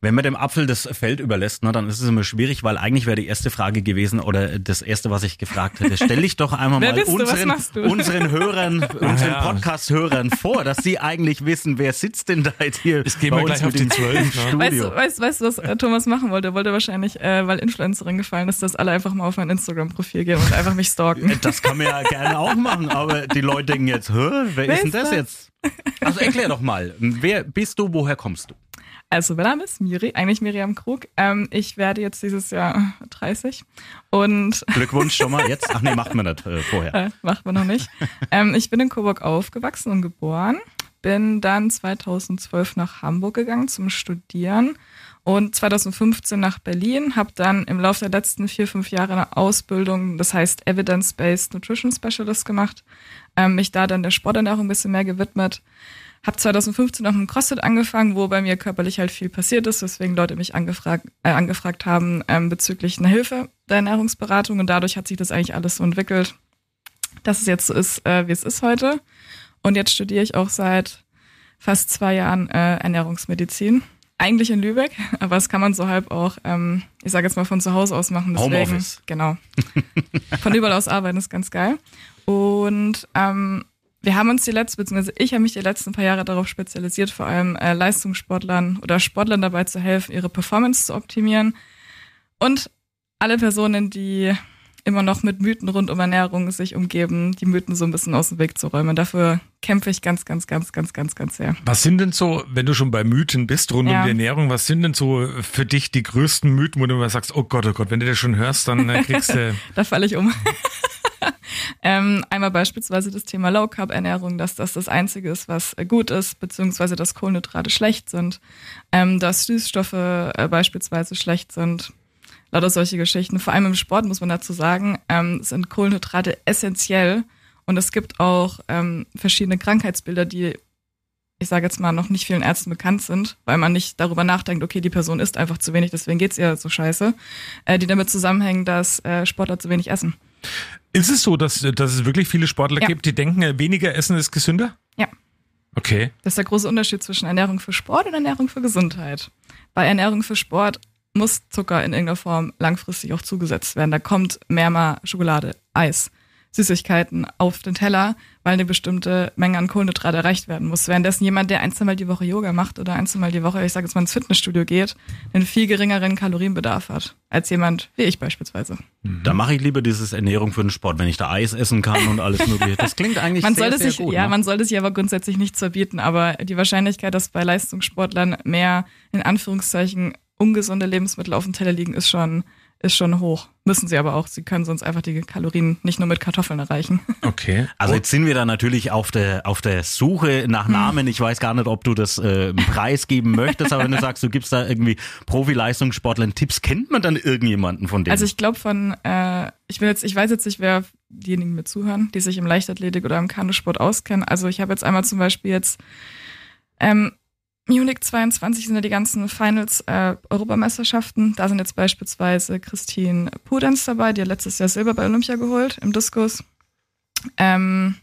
Wenn man dem Apfel das Feld überlässt, ne, dann ist es immer schwierig, weil eigentlich wäre die erste Frage gewesen oder das erste, was ich gefragt hätte. Stell dich doch einmal <laughs> Wer mal unseren, machst du? <laughs> unseren Hörern, unseren ja. Podcast-Hörern vor, dass sie eigentlich wissen, wer sitzt denn da jetzt hier bei wir uns gleich auf zwölf, ne? Studio. Weißt du, weißt, weißt du, was äh, Thomas machen wollte? Er wollte wahrscheinlich, äh, weil Influencerin gefallen ist, dass alle einfach mal auf mein Instagram-Profil gehen und einfach mich stalken. das kann man ja gerne auch machen, aber die Leute denken jetzt, Hä, wer, ist denn das das? jetzt? Also erklär doch mal, wer bist du, woher kommst du? Also, mein Name ist Miri, eigentlich Miriam Krug. Ähm, ich werde jetzt dieses Jahr 30 und <laughs> Glückwunsch schon mal jetzt. Ach nee, macht man das äh, vorher. äh, macht man noch nicht. ähm, ich bin in Coburg aufgewachsen und geboren, bin dann 2012 nach Hamburg gegangen zum Studieren und 2015 nach Berlin, habe dann im Laufe der letzten vier, fünf Jahre eine Ausbildung, das heißt Evidence-Based Nutrition Specialist gemacht, ähm, mich da dann der Sporternährung ein bisschen mehr gewidmet. Habe 2015 noch mit CrossFit angefangen, wo bei mir körperlich halt viel passiert ist, weswegen Leute mich angefragt, äh, angefragt haben ähm, bezüglich einer Hilfe der Ernährungsberatung und dadurch hat sich das eigentlich alles so entwickelt, dass es jetzt so ist, äh, wie es ist heute. Und jetzt studiere ich auch seit fast zwei Jahren äh, Ernährungsmedizin. Eigentlich in Lübeck, <laughs> aber das kann man so halb auch, ähm, ich sage jetzt mal von zu Hause aus machen. Deswegen, Homeoffice. Genau. <laughs> Von überall aus arbeiten ist ganz geil. Und ähm, wir haben uns die letzten, beziehungsweise ich habe mich die letzten paar Jahre darauf spezialisiert, vor allem äh, Leistungssportlern oder Sportlern dabei zu helfen, ihre Performance zu optimieren. Und alle Personen, die immer noch mit Mythen rund um Ernährung sich umgeben, die Mythen so ein bisschen aus dem Weg zu räumen. Dafür kämpfe ich ganz, ganz, ganz, ganz, ganz, ganz sehr. Was sind denn so, wenn du schon bei Mythen bist rund Ja. um die Ernährung, was sind denn so für dich die größten Mythen, wo du immer sagst, oh Gott, oh Gott, wenn du das schon hörst, dann äh, kriegst du. <laughs> Da falle ich um. <laughs> ähm, einmal beispielsweise das Thema Low Carb Ernährung, dass das das Einzige ist, was äh, gut ist, beziehungsweise dass Kohlenhydrate schlecht sind, ähm, dass Süßstoffe äh, beispielsweise schlecht sind. Lauter solche Geschichten. Vor allem im Sport muss man dazu sagen, ähm, sind Kohlenhydrate essentiell und es gibt auch ähm, verschiedene Krankheitsbilder, die ich sage jetzt mal, noch nicht vielen Ärzten bekannt sind, weil man nicht darüber nachdenkt, okay, die Person isst einfach zu wenig, deswegen geht's ihr so scheiße, äh, die damit zusammenhängen, dass äh, Sportler zu wenig essen. Ist es so, dass, dass es wirklich viele Sportler Ja. gibt, die denken, äh, weniger Essen ist gesünder? Ja. Okay. Das ist der große Unterschied zwischen Ernährung für Sport und Ernährung für Gesundheit. Bei Ernährung für Sport muss Zucker in irgendeiner Form langfristig auch zugesetzt werden. Da kommt mehr mal Schokolade, Eis, Süßigkeiten auf den Teller, weil eine bestimmte Menge an Kohlenhydrat erreicht werden muss. Währenddessen jemand, der ein, zweimal die Woche Yoga macht oder ein, zweimal die Woche, ich sage jetzt mal ins Fitnessstudio geht, einen viel geringeren Kalorienbedarf hat, als jemand wie ich beispielsweise. Da mache ich lieber dieses Ernährung für den Sport, wenn ich da Eis essen kann und alles mögliche. Das klingt eigentlich Man sehr, sollte sehr sich, gut. ja, ne? man sollte sich aber grundsätzlich nichts verbieten, aber die Wahrscheinlichkeit, dass bei Leistungssportlern mehr in Anführungszeichen ungesunde Lebensmittel auf dem Teller liegen, ist schon, ist schon hoch. Müssen sie aber auch. Sie können sonst einfach die Kalorien nicht nur mit Kartoffeln erreichen. <laughs> Okay. Also jetzt sind wir da natürlich auf der auf der Suche Hm. nach Namen. Ich weiß gar nicht, ob du das äh, preisgeben möchtest, aber wenn du sagst, du gibst da irgendwie Profi-Leistungssportlern Tipps, kennt man dann irgendjemanden von denen? Also ich glaube von, äh, ich will jetzt, ich weiß jetzt nicht, wer diejenigen mir zuhören, die sich im Leichtathletik oder im Kanusport auskennen. Also ich habe jetzt einmal zum Beispiel jetzt ähm, Munich 22 sind ja die ganzen Finals äh, Europameisterschaften. Da sind jetzt beispielsweise Christine Pudenz dabei, die hat letztes Jahr Silber bei Olympia geholt im Diskus. Ähm,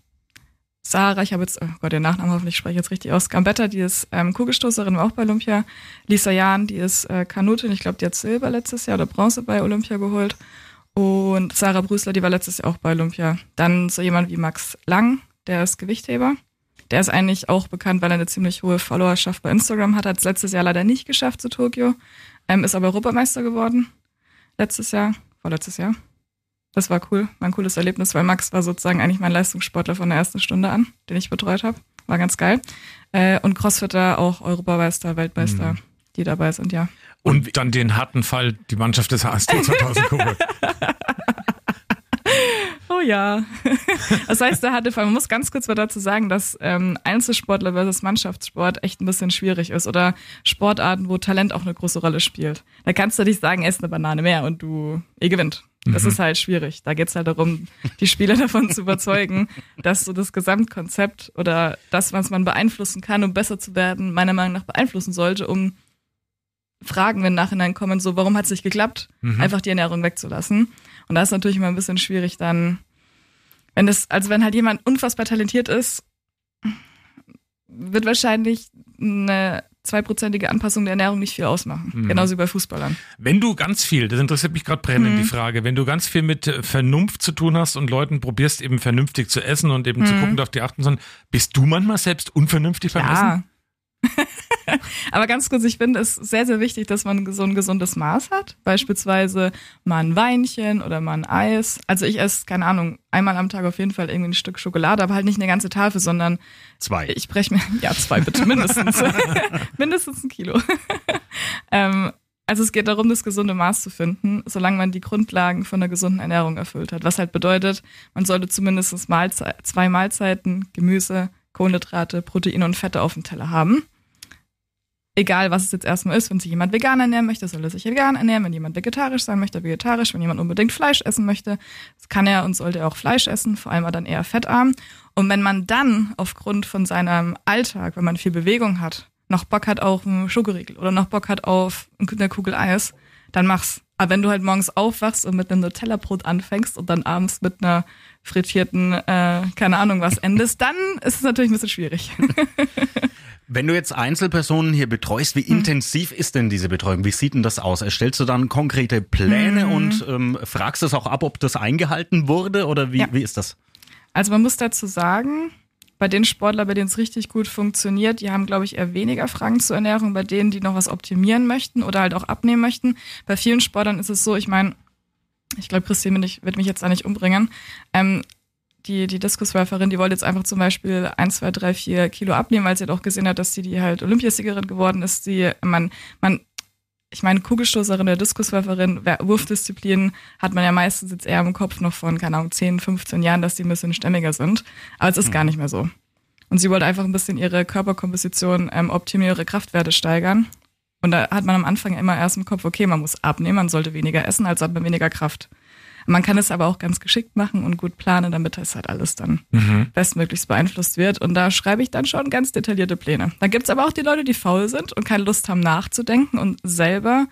Sarah, ich habe jetzt, oh Gott, den Nachnamen hoffentlich spreche ich jetzt richtig aus. Gambetta, die ist ähm, Kugelstoßerin, war auch bei Olympia. Lisa Jahn, die ist äh, Kanutin, ich glaube, die hat Silber letztes Jahr oder Bronze bei Olympia geholt. Und Sarah Brüßler, die war letztes Jahr auch bei Olympia. Dann so jemand wie Max Lang, der ist Gewichtheber. Der ist eigentlich auch bekannt, weil er eine ziemlich hohe Followerschaft bei Instagram hat. Hat es letztes Jahr leider nicht geschafft zu Tokio. Ähm, ist aber Europameister geworden. Letztes Jahr, vorletztes Jahr. Das war cool, war ein cooles Erlebnis, weil Max war sozusagen eigentlich mein Leistungssportler von der ersten Stunde an, den ich betreut habe. War ganz geil. Äh, und Crossfitter auch Europameister, Weltmeister, die dabei sind, ja. Und dann den harten Fall, die Mannschaft des HST 2000 Kugeln. Ja. <laughs> Das heißt, harte Fall. Man muss ganz kurz mal dazu sagen, dass ähm, Einzelsportler versus Mannschaftssport echt ein bisschen schwierig ist oder Sportarten, wo Talent auch eine große Rolle spielt. Da kannst du nicht sagen, ess eine Banane mehr und du, ihr gewinnt. Das ist halt schwierig. Da geht's halt darum, die Spieler <laughs> davon zu überzeugen, dass so das Gesamtkonzept oder das, was man beeinflussen kann, um besser zu werden, meiner Meinung nach beeinflussen sollte, um Fragen, wenn im Nachhinein kommen, so, warum hat es nicht geklappt, einfach die Ernährung wegzulassen. Und da ist natürlich immer ein bisschen schwierig dann, wenn das, also wenn halt jemand unfassbar talentiert ist, wird wahrscheinlich eine zweiprozentige Anpassung der Ernährung nicht viel ausmachen. Genauso wie bei Fußballern. Wenn du ganz viel, das interessiert mich gerade brennend, Mhm. die Frage, wenn du ganz viel mit äh, Vernunft zu tun hast und Leuten probierst eben vernünftig zu essen und eben zu Mhm. gucken, auf die achten sollen, bist du manchmal selbst unvernünftig beim Essen? <laughs> <laughs> Aber ganz kurz, ich finde es sehr, sehr wichtig, dass man so ein gesundes Maß hat. Beispielsweise mal ein Weinchen oder mal ein Eis. Also ich esse, keine Ahnung, einmal am Tag auf jeden Fall irgendwie ein Stück Schokolade, aber halt nicht eine ganze Tafel, sondern Zwei. ich breche mir, ja, zwei bitte, <laughs> mindestens. <laughs> mindestens ein Kilo. ähm, also es geht darum, das gesunde Maß zu finden, solange man die Grundlagen von einer gesunden Ernährung erfüllt hat. Was halt bedeutet, man sollte zumindest Mahlzei zwei Mahlzeiten, Gemüse, Kohlenhydrate, Proteine und Fette auf dem Teller haben. Egal, was es jetzt erstmal ist, wenn sich jemand vegan ernähren möchte, soll er sich vegan ernähren. Wenn jemand vegetarisch sein möchte, vegetarisch. Wenn jemand unbedingt Fleisch essen möchte, kann er und sollte er auch Fleisch essen, vor allem dann eher fettarm. Und wenn man dann aufgrund von seinem Alltag, wenn man viel Bewegung hat, noch Bock hat auf einen Schokoriegel oder noch Bock hat auf eine Kugel Eis, dann mach's. Aber wenn du halt morgens aufwachst und mit einem Nutella-Brot anfängst und dann abends mit einer frittierten, äh, keine Ahnung was endest, dann ist es natürlich ein bisschen schwierig. <laughs> Wenn du jetzt Einzelpersonen hier betreust, wie Hm. intensiv ist denn diese Betreuung? Wie sieht denn das aus? Erstellst du dann konkrete Pläne Mhm. und ähm, fragst es auch ab, ob das eingehalten wurde oder wie, Ja. wie ist das? Also man muss dazu sagen, bei den Sportlern, bei denen es richtig gut funktioniert, die haben, glaube ich, eher weniger Fragen zur Ernährung. Bei denen, die noch was optimieren möchten oder halt auch abnehmen möchten. Bei vielen Sportlern ist es so, ich meine, ich glaube, Christine wird, wird mich jetzt da nicht umbringen. Ähm, die, die Diskuswerferin, die wollte jetzt einfach zum Beispiel 1, 2, 3, 4 Kilo abnehmen, weil sie auch gesehen hat, dass sie die halt Olympiasiegerin geworden ist. Die, man, man, ich meine, Kugelstoßerin der Diskuswerferin, Wurfdisziplin hat man ja meistens jetzt eher im Kopf noch von, keine Ahnung, 10, 15 Jahren, dass die ein bisschen stämmiger sind. Aber es ist mhm. gar nicht mehr so. Und sie wollte einfach ein bisschen ihre Körperkomposition ähm, optimieren, ihre Kraftwerte steigern. Und da hat man am Anfang immer erst im Kopf, okay, man muss abnehmen, man sollte weniger essen, also hat man weniger Kraft. Man kann es aber auch ganz geschickt machen und gut planen, damit das halt alles dann mhm. bestmöglichst beeinflusst wird. Und da schreibe ich dann schon ganz detaillierte Pläne. Da gibt's aber auch die Leute, die faul sind und keine Lust haben nachzudenken und selber,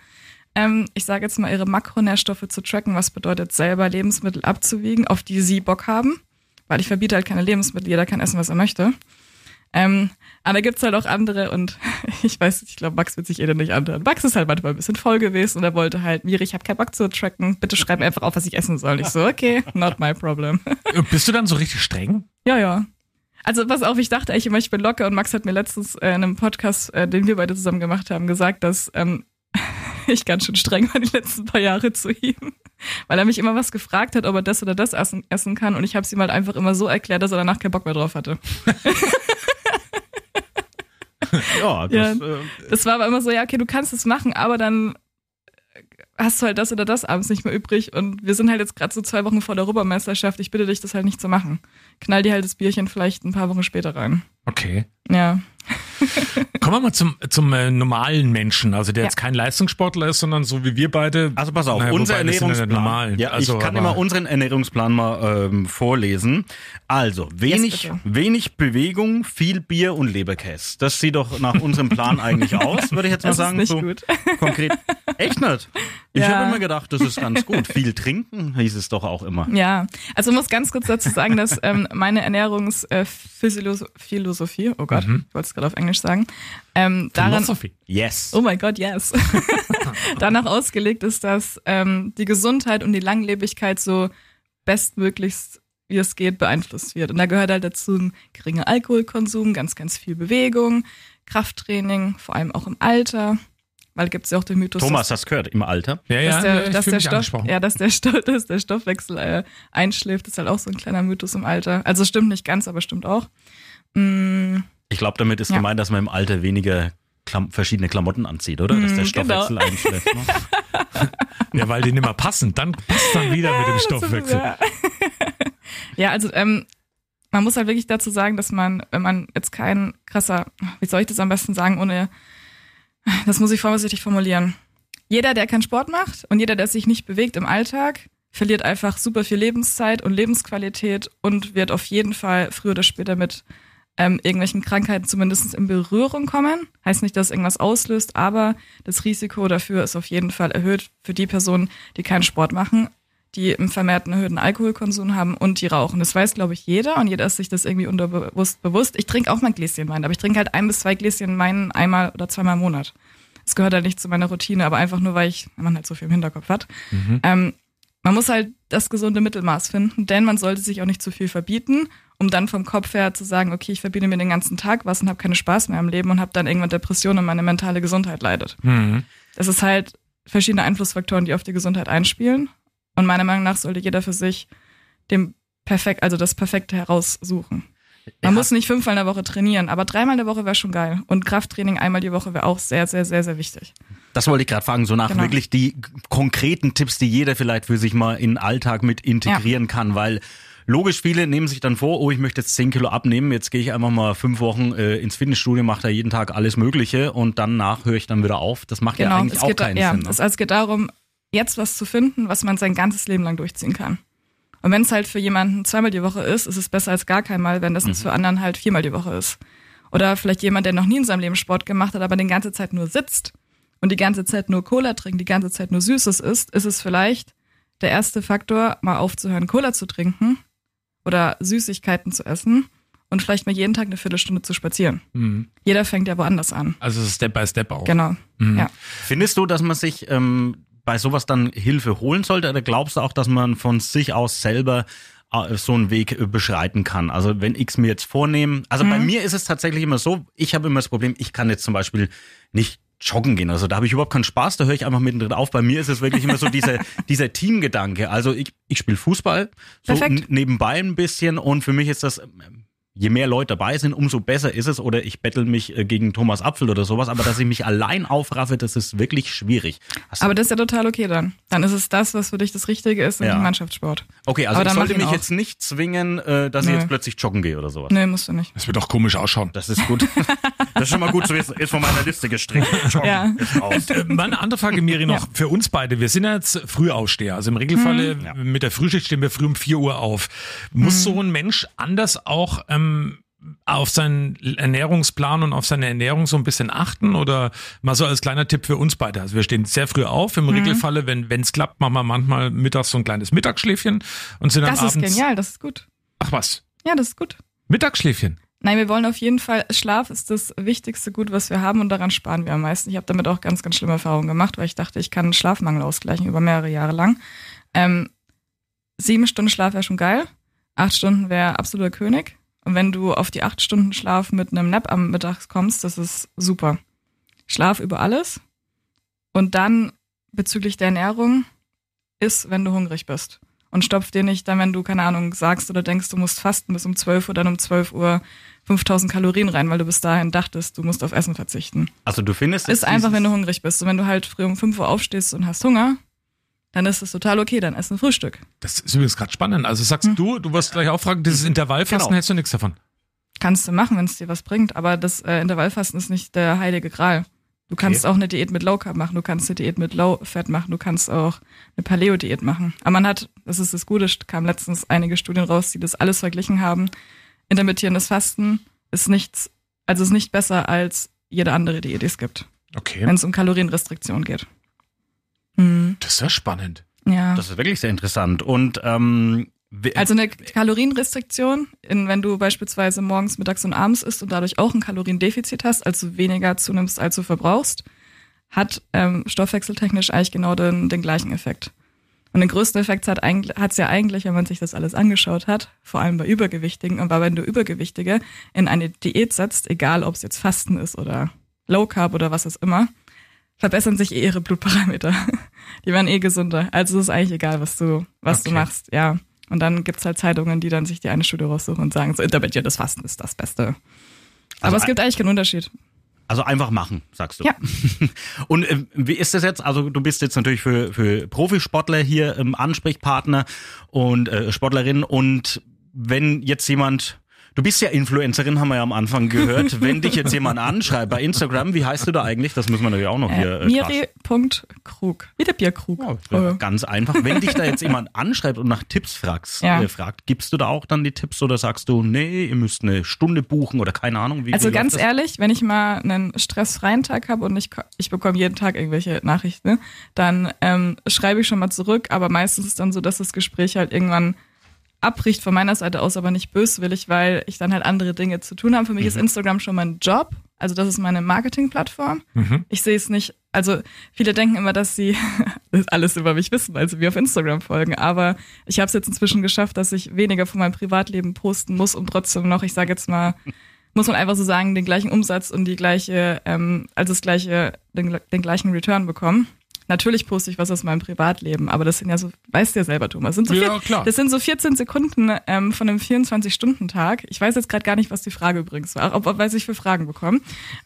ähm, ich sage jetzt mal, ihre Makronährstoffe zu tracken, was bedeutet selber Lebensmittel abzuwiegen, auf die sie Bock haben. Weil ich verbiete halt keine Lebensmittel, jeder kann essen, was er möchte. Ähm, aber da gibt's halt auch andere und <laughs> ich weiß, ich glaube, Max wird sich eh nicht anhören. Max ist halt manchmal ein bisschen voll gewesen und er wollte halt, Miri, ich habe keinen Bock zu tracken, bitte schreib mir einfach auf, was ich essen soll. Ich so, okay, not my problem. <laughs> Bist du dann so richtig streng? Ja, ja. Also pass auf, ich dachte eigentlich immer, ich bin locker und Max hat mir letztens äh, in einem Podcast, äh, den wir beide zusammen gemacht haben, gesagt, dass ähm, <laughs> ich ganz schön streng war die letzten paar Jahre zu ihm. Weil er mich immer was gefragt hat, ob er das oder das essen, essen kann und ich habe es ihm halt einfach immer so erklärt, dass er danach keinen Bock mehr drauf hatte. <laughs> ja, das, ja, äh, das war aber immer so, ja, okay, du kannst es machen, aber dann hast du halt das oder das abends nicht mehr übrig und wir sind halt jetzt gerade so zwei Wochen vor der Europameisterschaft. Ich bitte dich, das halt nicht zu machen. Knall dir halt das Bierchen vielleicht ein paar Wochen später rein. Okay. Ja. Kommen wir mal zum, zum äh, normalen Menschen, also der ja. jetzt kein Leistungssportler ist, sondern so wie wir beide. Also pass auf, naja, unser Ernährungsplan. Ja, also, ich kann immer unseren Ernährungsplan mal ähm, vorlesen. Also wenig, yes, wenig Bewegung, viel Bier und Leberkäse. Das sieht doch nach unserem Plan <laughs> eigentlich aus, würde ich jetzt mal das sagen. Ist nicht so gut. Konkret. Echt nicht? Ich ja. habe immer gedacht, das ist ganz gut. Viel trinken hieß es doch auch immer. Ja, also muss ganz kurz dazu sagen, dass ähm, meine Ernährungsphilosophie, äh, oh Gott, mhm. ich wollte gerade auf Englisch sagen, ähm, daran, yes. Oh mein Gott, yes. <laughs> danach ausgelegt ist, dass ähm, die Gesundheit und die Langlebigkeit so bestmöglichst wie es geht, beeinflusst wird. Und da gehört halt dazu ein geringer Alkoholkonsum, ganz, ganz viel Bewegung, Krafttraining, vor allem auch im Alter. Weil gibt es ja auch den Mythos. Thomas, das gehört im Alter. Ja, ja, dass der, dass der Stoff, ja, dass der, Stoff, <laughs> dass der Stoffwechsel äh, einschläft, ist halt auch so ein kleiner Mythos im Alter. Also stimmt nicht ganz, aber stimmt auch. Mm. Ich glaube, damit ist ja. gemeint, dass man im Alter weniger Klam verschiedene Klamotten anzieht, oder? Dass der mm, Stoffwechsel genau. einschläft. Ne? <laughs> ja, weil die nicht mehr passen. Dann passt dann wieder mit dem Stoffwechsel. Ja, <laughs> ja also ähm, man muss halt wirklich dazu sagen, dass man, wenn man jetzt kein krasser, wie soll ich das am besten sagen, ohne das muss ich vorsichtig formulieren. Jeder, der keinen Sport macht und jeder, der sich nicht bewegt im Alltag, verliert einfach super viel Lebenszeit und Lebensqualität und wird auf jeden Fall früher oder später mit ähm, irgendwelchen Krankheiten zumindest in Berührung kommen. Heißt nicht, dass irgendwas auslöst, aber das Risiko dafür ist auf jeden Fall erhöht für die Personen, die keinen Sport machen, die im vermehrten erhöhten Alkoholkonsum haben und die rauchen. Das weiß, glaube ich, jeder und jeder ist sich das irgendwie unterbewusst bewusst. Ich trinke auch mal ein Gläschen Wein, aber ich trinke halt ein bis zwei Gläschen Wein einmal oder zweimal im Monat. Das gehört halt nicht zu meiner Routine, aber einfach nur, weil ich, man halt so viel im Hinterkopf hat. Mhm. Ähm, man muss halt das gesunde Mittelmaß finden, denn man sollte sich auch nicht zu viel verbieten, um dann vom Kopf her zu sagen, okay, ich verbiete mir den ganzen Tag was und habe keine Spaß mehr im Leben und habe dann irgendwann Depressionen und meine mentale Gesundheit leidet. Mhm. Das ist halt verschiedene Einflussfaktoren, die auf die Gesundheit einspielen. Und meiner Meinung nach sollte jeder für sich dem perfekt, also das Perfekte heraussuchen. Man ja. muss nicht fünfmal in der Woche trainieren, aber dreimal in der Woche wäre schon geil. Und Krafttraining einmal die Woche wäre auch sehr, sehr, sehr, sehr wichtig. Das wollte ich gerade fragen, so nach genau. wirklich die konkreten Tipps, die jeder vielleicht für sich mal in den Alltag mit integrieren ja. kann, weil logisch viele nehmen sich dann vor, oh, ich möchte jetzt 10 Kilo abnehmen, jetzt gehe ich einfach mal fünf Wochen äh, ins Fitnessstudio, mache da jeden Tag alles Mögliche und danach höre ich dann wieder auf. Das macht genau. ja eigentlich auch keinen ja, Sinn. Ne? Es, es geht darum, jetzt was zu finden, was man sein ganzes Leben lang durchziehen kann. Und wenn es halt für jemanden zweimal die Woche ist, ist es besser als gar keinmal, wenn das mhm. für anderen halt viermal die Woche ist. Oder vielleicht jemand, der noch nie in seinem Leben Sport gemacht hat, aber die ganze Zeit nur sitzt und die ganze Zeit nur Cola trinkt, die ganze Zeit nur Süßes isst, ist es vielleicht der erste Faktor, mal aufzuhören, Cola zu trinken oder Süßigkeiten zu essen und vielleicht mal jeden Tag eine Viertelstunde zu spazieren. Mhm. Jeder fängt ja woanders an. Also Step by Step auch. Genau. Mhm. Ja. Findest du, dass man sich ähm, bei sowas dann Hilfe holen sollte? Oder glaubst du auch, dass man von sich aus selber äh, so einen Weg äh, beschreiten kann. Also wenn ich es mir jetzt vornehme, also mhm. bei mir ist es tatsächlich immer so, ich habe immer das Problem, ich kann jetzt zum Beispiel nicht joggen gehen. Also da habe ich überhaupt keinen Spaß, da höre ich einfach mittendrin auf. Bei mir ist es wirklich immer so dieser, <laughs> dieser Teamgedanke. Also ich, ich spiele Fußball, so Perfekt. nebenbei ein bisschen und für mich ist das, ähm, je mehr Leute dabei sind, umso besser ist es. Oder ich bettel mich äh, gegen Thomas Apfel oder sowas, aber dass ich mich allein aufraffe, das ist wirklich schwierig. Du- Aber das ist ja total okay dann. Dann ist es das, was für dich das Richtige ist, nämlich Ja. Mannschaftssport. okay, also aber ich sollte mich auch. jetzt nicht zwingen, äh, dass ich Nee. jetzt plötzlich joggen gehe oder sowas. Nee, musst du nicht. Das wird doch komisch ausschauen. Das ist gut. <laughs> das ist schon mal gut zu wissen. Ist von meiner Liste gestrichen. Joggen Ja. ist raus. Äh, Mal eine andere Frage, Miri, noch Ja. für uns beide. Wir sind ja jetzt Frühaufsteher. Also im Regelfalle Ja. mit der Frühschicht stehen wir früh um 4 Uhr auf. Muss so ein Mensch anders auch ähm, auf seinen Ernährungsplan und auf seine Ernährung so ein bisschen achten? Oder mal so als kleiner Tipp für uns beide. Also wir stehen sehr früh auf. Im Regelfalle, wenn es klappt, machen wir manchmal mittags so ein kleines Mittagsschläfchen und sind dann Das ist abends. genial, das ist gut. Ach was. Ja, das ist gut. Mittagsschläfchen. Nein, wir wollen auf jeden Fall, Schlaf ist das wichtigste Gut, was wir haben und daran sparen wir am meisten. Ich habe damit auch ganz, ganz schlimme Erfahrungen gemacht, weil ich dachte, ich kann Schlafmangel ausgleichen über mehrere Jahre lang. Ähm, sieben Stunden Schlaf wäre schon geil, acht Stunden wäre absoluter König. Und wenn du auf die acht Stunden Schlaf mit einem Nap am Mittag kommst, das ist super. Schlaf über alles. Und dann bezüglich der Ernährung ist, wenn du hungrig bist. Und stopf dir nicht dann, wenn du, keine Ahnung, sagst oder denkst, du musst fasten bis um 12 Uhr, dann um 12 Uhr 5000 Kalorien rein, weil du bis dahin dachtest, du musst auf Essen verzichten. Also du findest Ist jetzt einfach, wenn du hungrig bist. Und wenn du halt früh um 5 Uhr aufstehst und hast Hunger, dann ist es total okay, dann ess ein Frühstück. Das ist übrigens gerade spannend. Also sagst Hm. du, du wirst gleich auch fragen, dieses Intervallfasten Genau. hättest du nichts davon. Kannst du machen, wenn es dir was bringt, aber das äh, Intervallfasten ist nicht der heilige Gral. Du kannst auch eine Diät mit Low Carb machen, du kannst eine Diät mit Low Fat machen, du kannst auch eine Paleo Diät machen. Aber man hat, das ist das Gute, kamen letztens einige Studien raus, die das alles verglichen haben. Intermittierendes Fasten ist nichts, also ist nicht besser als jede andere Diät, die es gibt, Okay. wenn es um Kalorienrestriktion geht. Mhm. Das ist ja spannend. Ja. Das ist wirklich sehr interessant. Und ähm, Also eine Kalorienrestriktion, in, wenn du beispielsweise morgens, mittags und abends isst und dadurch auch ein Kaloriendefizit hast, also weniger zunimmst, als du verbrauchst, hat ähm, stoffwechseltechnisch eigentlich genau den, den gleichen Effekt. Und den größten Effekt hat es ja eigentlich, wenn man sich das alles angeschaut hat, vor allem bei Übergewichtigen. Und weil wenn du Übergewichtige in eine Diät setzt, egal ob es jetzt Fasten ist oder Low Carb oder was es immer, verbessern sich eh ihre Blutparameter. <laughs> Die werden eh gesünder. Also es ist eigentlich egal, was du, was Okay. du machst, ja. Und dann gibt's halt Zeitungen, die dann sich die eine Studie raussuchen und sagen, so intermittierendes Fasten ist das Beste. Aber es gibt eigentlich keinen Unterschied. Also einfach machen, sagst du. Ja. <laughs> Und äh, wie ist das jetzt? Also du bist jetzt natürlich für, für Profisportler hier ähm, Ansprechpartner und äh, Sportlerin. Und wenn jetzt jemand, du bist ja Influencerin, haben wir ja am Anfang gehört. <laughs> wenn dich jetzt jemand anschreibt bei Instagram, wie heißt du da eigentlich? Das müssen wir natürlich auch noch hier. Äh, Miri.krug. Wie der Bierkrug. Ja, Äh, Ganz einfach. Wenn dich da jetzt jemand anschreibt und nach Tipps fragst, Ja. äh, fragt, gibst du da auch dann die Tipps oder sagst du, nee, ihr müsst eine Stunde buchen oder keine Ahnung? Wie, Also wie ganz ehrlich, wenn ich mal einen stressfreien Tag habe und ich, ich bekomme jeden Tag irgendwelche Nachrichten, dann ähm, schreibe ich schon mal zurück, aber meistens ist es dann so, dass das Gespräch halt irgendwann abbricht von meiner Seite aus, aber nicht böswillig, weil ich dann halt andere Dinge zu tun habe. Für mich ist Instagram schon mein Job, also das ist meine Marketingplattform. Ich sehe es nicht, also viele denken immer, dass sie <laughs> das alles über mich wissen, weil sie mir auf Instagram folgen, aber ich habe es jetzt inzwischen geschafft, dass ich weniger von meinem Privatleben posten muss, um trotzdem noch, ich sage jetzt mal, muss man einfach so sagen, den gleichen Umsatz und die gleiche, ähm, also das gleiche, den, den gleichen Return bekommen. Natürlich poste ich was aus meinem Privatleben, aber das sind ja so, weißt du ja selber, Thomas, sind so Ja, vier, klar. das sind so 14 Sekunden ähm, von einem 24-Stunden-Tag. Ich weiß jetzt gerade gar nicht, was die Frage übrigens war, ob, ob was ich für Fragen bekomme.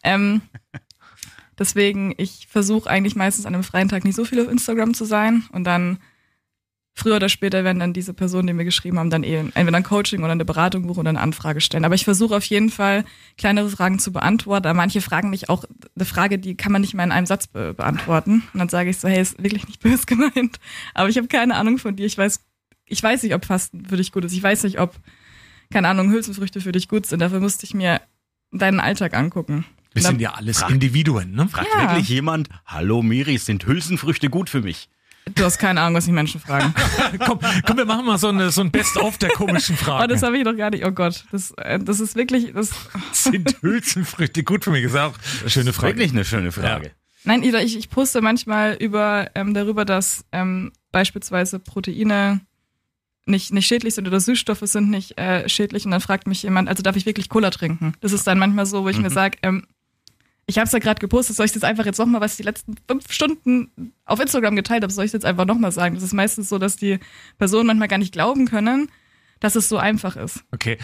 Ähm, <laughs> deswegen, ich versuche eigentlich meistens an einem freien Tag nicht so viel auf Instagram zu sein und dann früher oder später werden dann diese Personen, die mir geschrieben haben, dann eh entweder ein Coaching oder eine Beratung buchen oder eine Anfrage stellen. Aber ich versuche auf jeden Fall kleinere Fragen zu beantworten. Aber manche fragen mich auch eine Frage, die kann man nicht mal in einem Satz be beantworten. Und dann sage ich so, hey, ist wirklich nicht <laughs> böse gemeint. Aber ich habe keine Ahnung von dir. Ich weiß, ich weiß nicht, ob Fasten für dich gut ist. Ich weiß nicht, ob, keine Ahnung, Hülsenfrüchte für dich gut sind. Dafür musste ich mir deinen Alltag angucken. Wir sind ja alles Frag- Individuen, ne? Fragt Ja. wirklich jemand, hallo Miri, sind Hülsenfrüchte gut für mich? Du hast keine Ahnung, was die Menschen fragen. <laughs> komm, komm, wir machen mal so, eine, so ein Best-of der komischen Oh, Fragen. das habe ich doch gar nicht. Oh Gott, das, äh, das ist wirklich, das, sind Hülsenfrüchte gut für mich? Ist auch eine schöne Frage. Wirklich eine schöne Frage. Nein, Ida, ich, ich poste manchmal über ähm, darüber, dass ähm, beispielsweise Proteine nicht, nicht schädlich sind oder Süßstoffe sind nicht äh, schädlich und dann fragt mich jemand, also darf ich wirklich Cola trinken? Das ist dann manchmal so, wo ich mir sage, ähm, Ich habe es ja gerade gepostet, soll ich jetzt einfach jetzt nochmal, was ich die letzten fünf Stunden auf Instagram geteilt habe, soll ich jetzt einfach nochmal sagen. Das ist meistens so, dass die Personen manchmal gar nicht glauben können, dass es so einfach ist. Okay.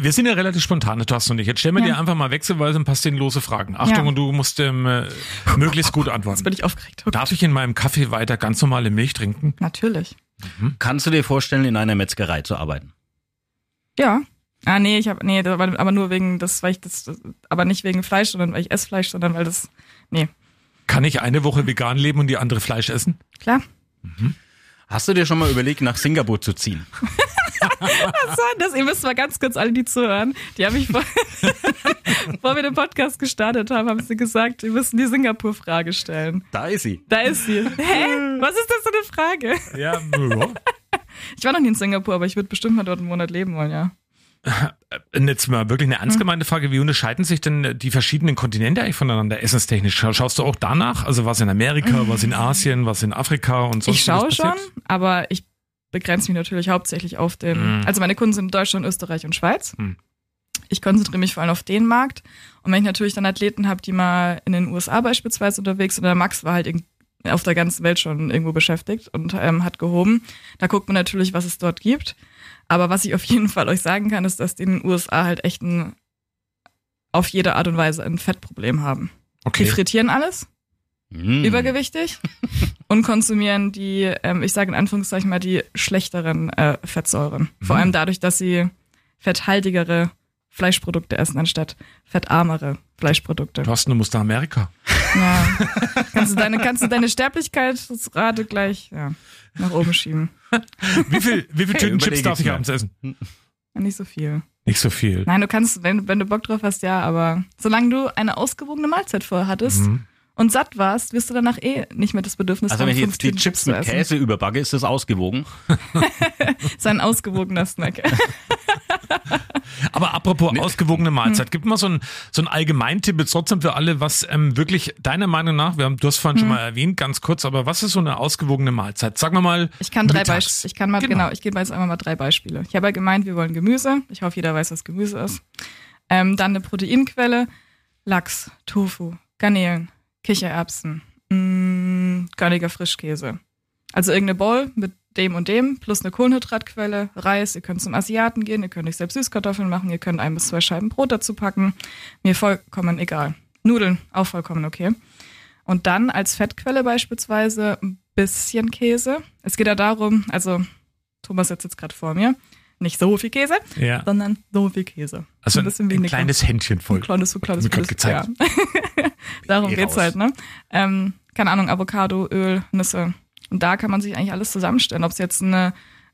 Wir sind ja relativ spontan, Thorsten und ich. Jetzt stellen wir Ja. dir einfach mal wechselweise ein paar sinnlose Fragen. Achtung, Ja. und du musst ähm, äh, möglichst gut Jetzt antworten. bin ich aufgeregt. Okay. Darf ich in meinem Kaffee weiter ganz normale Milch trinken? Natürlich. Kannst du dir vorstellen, in einer Metzgerei zu arbeiten? Ja. Ah, nee, ich habe nee, aber nur wegen das, weil ich das, aber nicht wegen Fleisch, sondern weil ich esse Fleisch, sondern weil das nee, Kann ich eine Woche vegan leben und die andere Fleisch essen? klar. Hast du dir schon mal überlegt, nach Singapur zu ziehen? <laughs> Was war das? Ihr müsst mal ganz kurz alle, die zuhören. Die haben mich vor, <laughs> bevor wir den Podcast gestartet haben, haben sie gesagt, wir müssen die Singapur-Frage stellen. Da ist sie. Da ist sie. Hä? Was ist das für eine Frage? Ja, ja. Ich war noch nie in Singapur, aber ich würde bestimmt mal dort einen Monat leben wollen, ja. Und Jetzt mal wirklich eine Hm. ernst gemeinte Frage. Wie unterscheiden sich denn die verschiedenen Kontinente eigentlich voneinander essenstechnisch? Schau- Schaust du auch danach? Also was in Amerika, was in Asien, was in Afrika und so? Ich schaue schon, aber ich begrenze mich natürlich hauptsächlich auf den. Mhm. Also meine Kunden sind Deutschland, Österreich und Schweiz. Mhm. Ich konzentriere mich vor allem auf den Markt. Und wenn ich natürlich dann Athleten habe, die mal in den USA beispielsweise unterwegs sind, oder Max war halt auf der ganzen Welt schon irgendwo beschäftigt und ähm, hat gehoben, da guckt man natürlich, was es dort gibt. Aber was ich auf jeden Fall euch sagen kann, ist, dass die in den USA halt echt ein, auf jede Art und Weise ein Fettproblem haben. Die Okay. frittieren alles, Mm. übergewichtig <laughs> und konsumieren die, ähm, ich sage in Anführungszeichen mal, die schlechteren äh, Fettsäuren. Vor allem dadurch, dass sie fetthaltigere Fleischprodukte essen, anstatt fettarmere Fleischprodukte. Thorsten, du musst nach Amerika. Ja. kannst, du deine, kannst du deine Sterblichkeitsrate gleich ja, nach oben schieben. Wie viel, wie viel Hey, Tüten Chips darf ich abends essen? Nicht so viel. Nicht so viel. Nein, du kannst, wenn, wenn du Bock drauf hast, ja, aber solange du eine ausgewogene Mahlzeit vorher hattest Mhm. und satt warst, wirst du danach eh nicht mehr das Bedürfnis Also haben, wenn ich jetzt die Chips mit. Käse überbacke, ist das ausgewogen? <laughs> ist ein ausgewogener Snack. <laughs> <laughs> Aber apropos ausgewogene Mahlzeit, gibt mal so ein, so ein Allgemeintipp jetzt trotzdem für alle, was ähm, wirklich deiner Meinung nach, wir haben, du hast vorhin schon mal erwähnt, ganz kurz, aber was ist so eine ausgewogene Mahlzeit? Sagen wir mal. Ich kann drei. Beispiele. Ich kann mal, Genau. genau. ich gebe jetzt einmal mal drei Beispiele. Ich habe ja gemeint, wir wollen Gemüse. Ich hoffe, jeder weiß, was Gemüse ist. Ähm, dann eine Proteinquelle. Lachs, Tofu, Garnelen, Kichererbsen, mh, körniger Frischkäse. Also irgendeine Bowl mit dem und dem, plus eine Kohlenhydratquelle, Reis. Ihr könnt zum Asiaten gehen, ihr könnt euch selbst Süßkartoffeln machen, ihr könnt ein bis zwei Scheiben Brot dazu packen. Mir vollkommen egal. Nudeln, auch vollkommen okay. Und dann als Fettquelle beispielsweise ein bisschen Käse. Es geht ja darum, also Thomas sitzt jetzt gerade vor mir, nicht so viel Käse, Ja. sondern so viel Käse. Also ein, bisschen ein weniger. kleines Händchen voll. Ein kleines, so kleines bisschen, gezeigt. Ja. <laughs> Darum Geh geht's raus. halt, ne? Ähm, keine Ahnung, Avocado, Öl, Nüsse. Und da kann man sich eigentlich alles zusammenstellen. Ob es jetzt eine,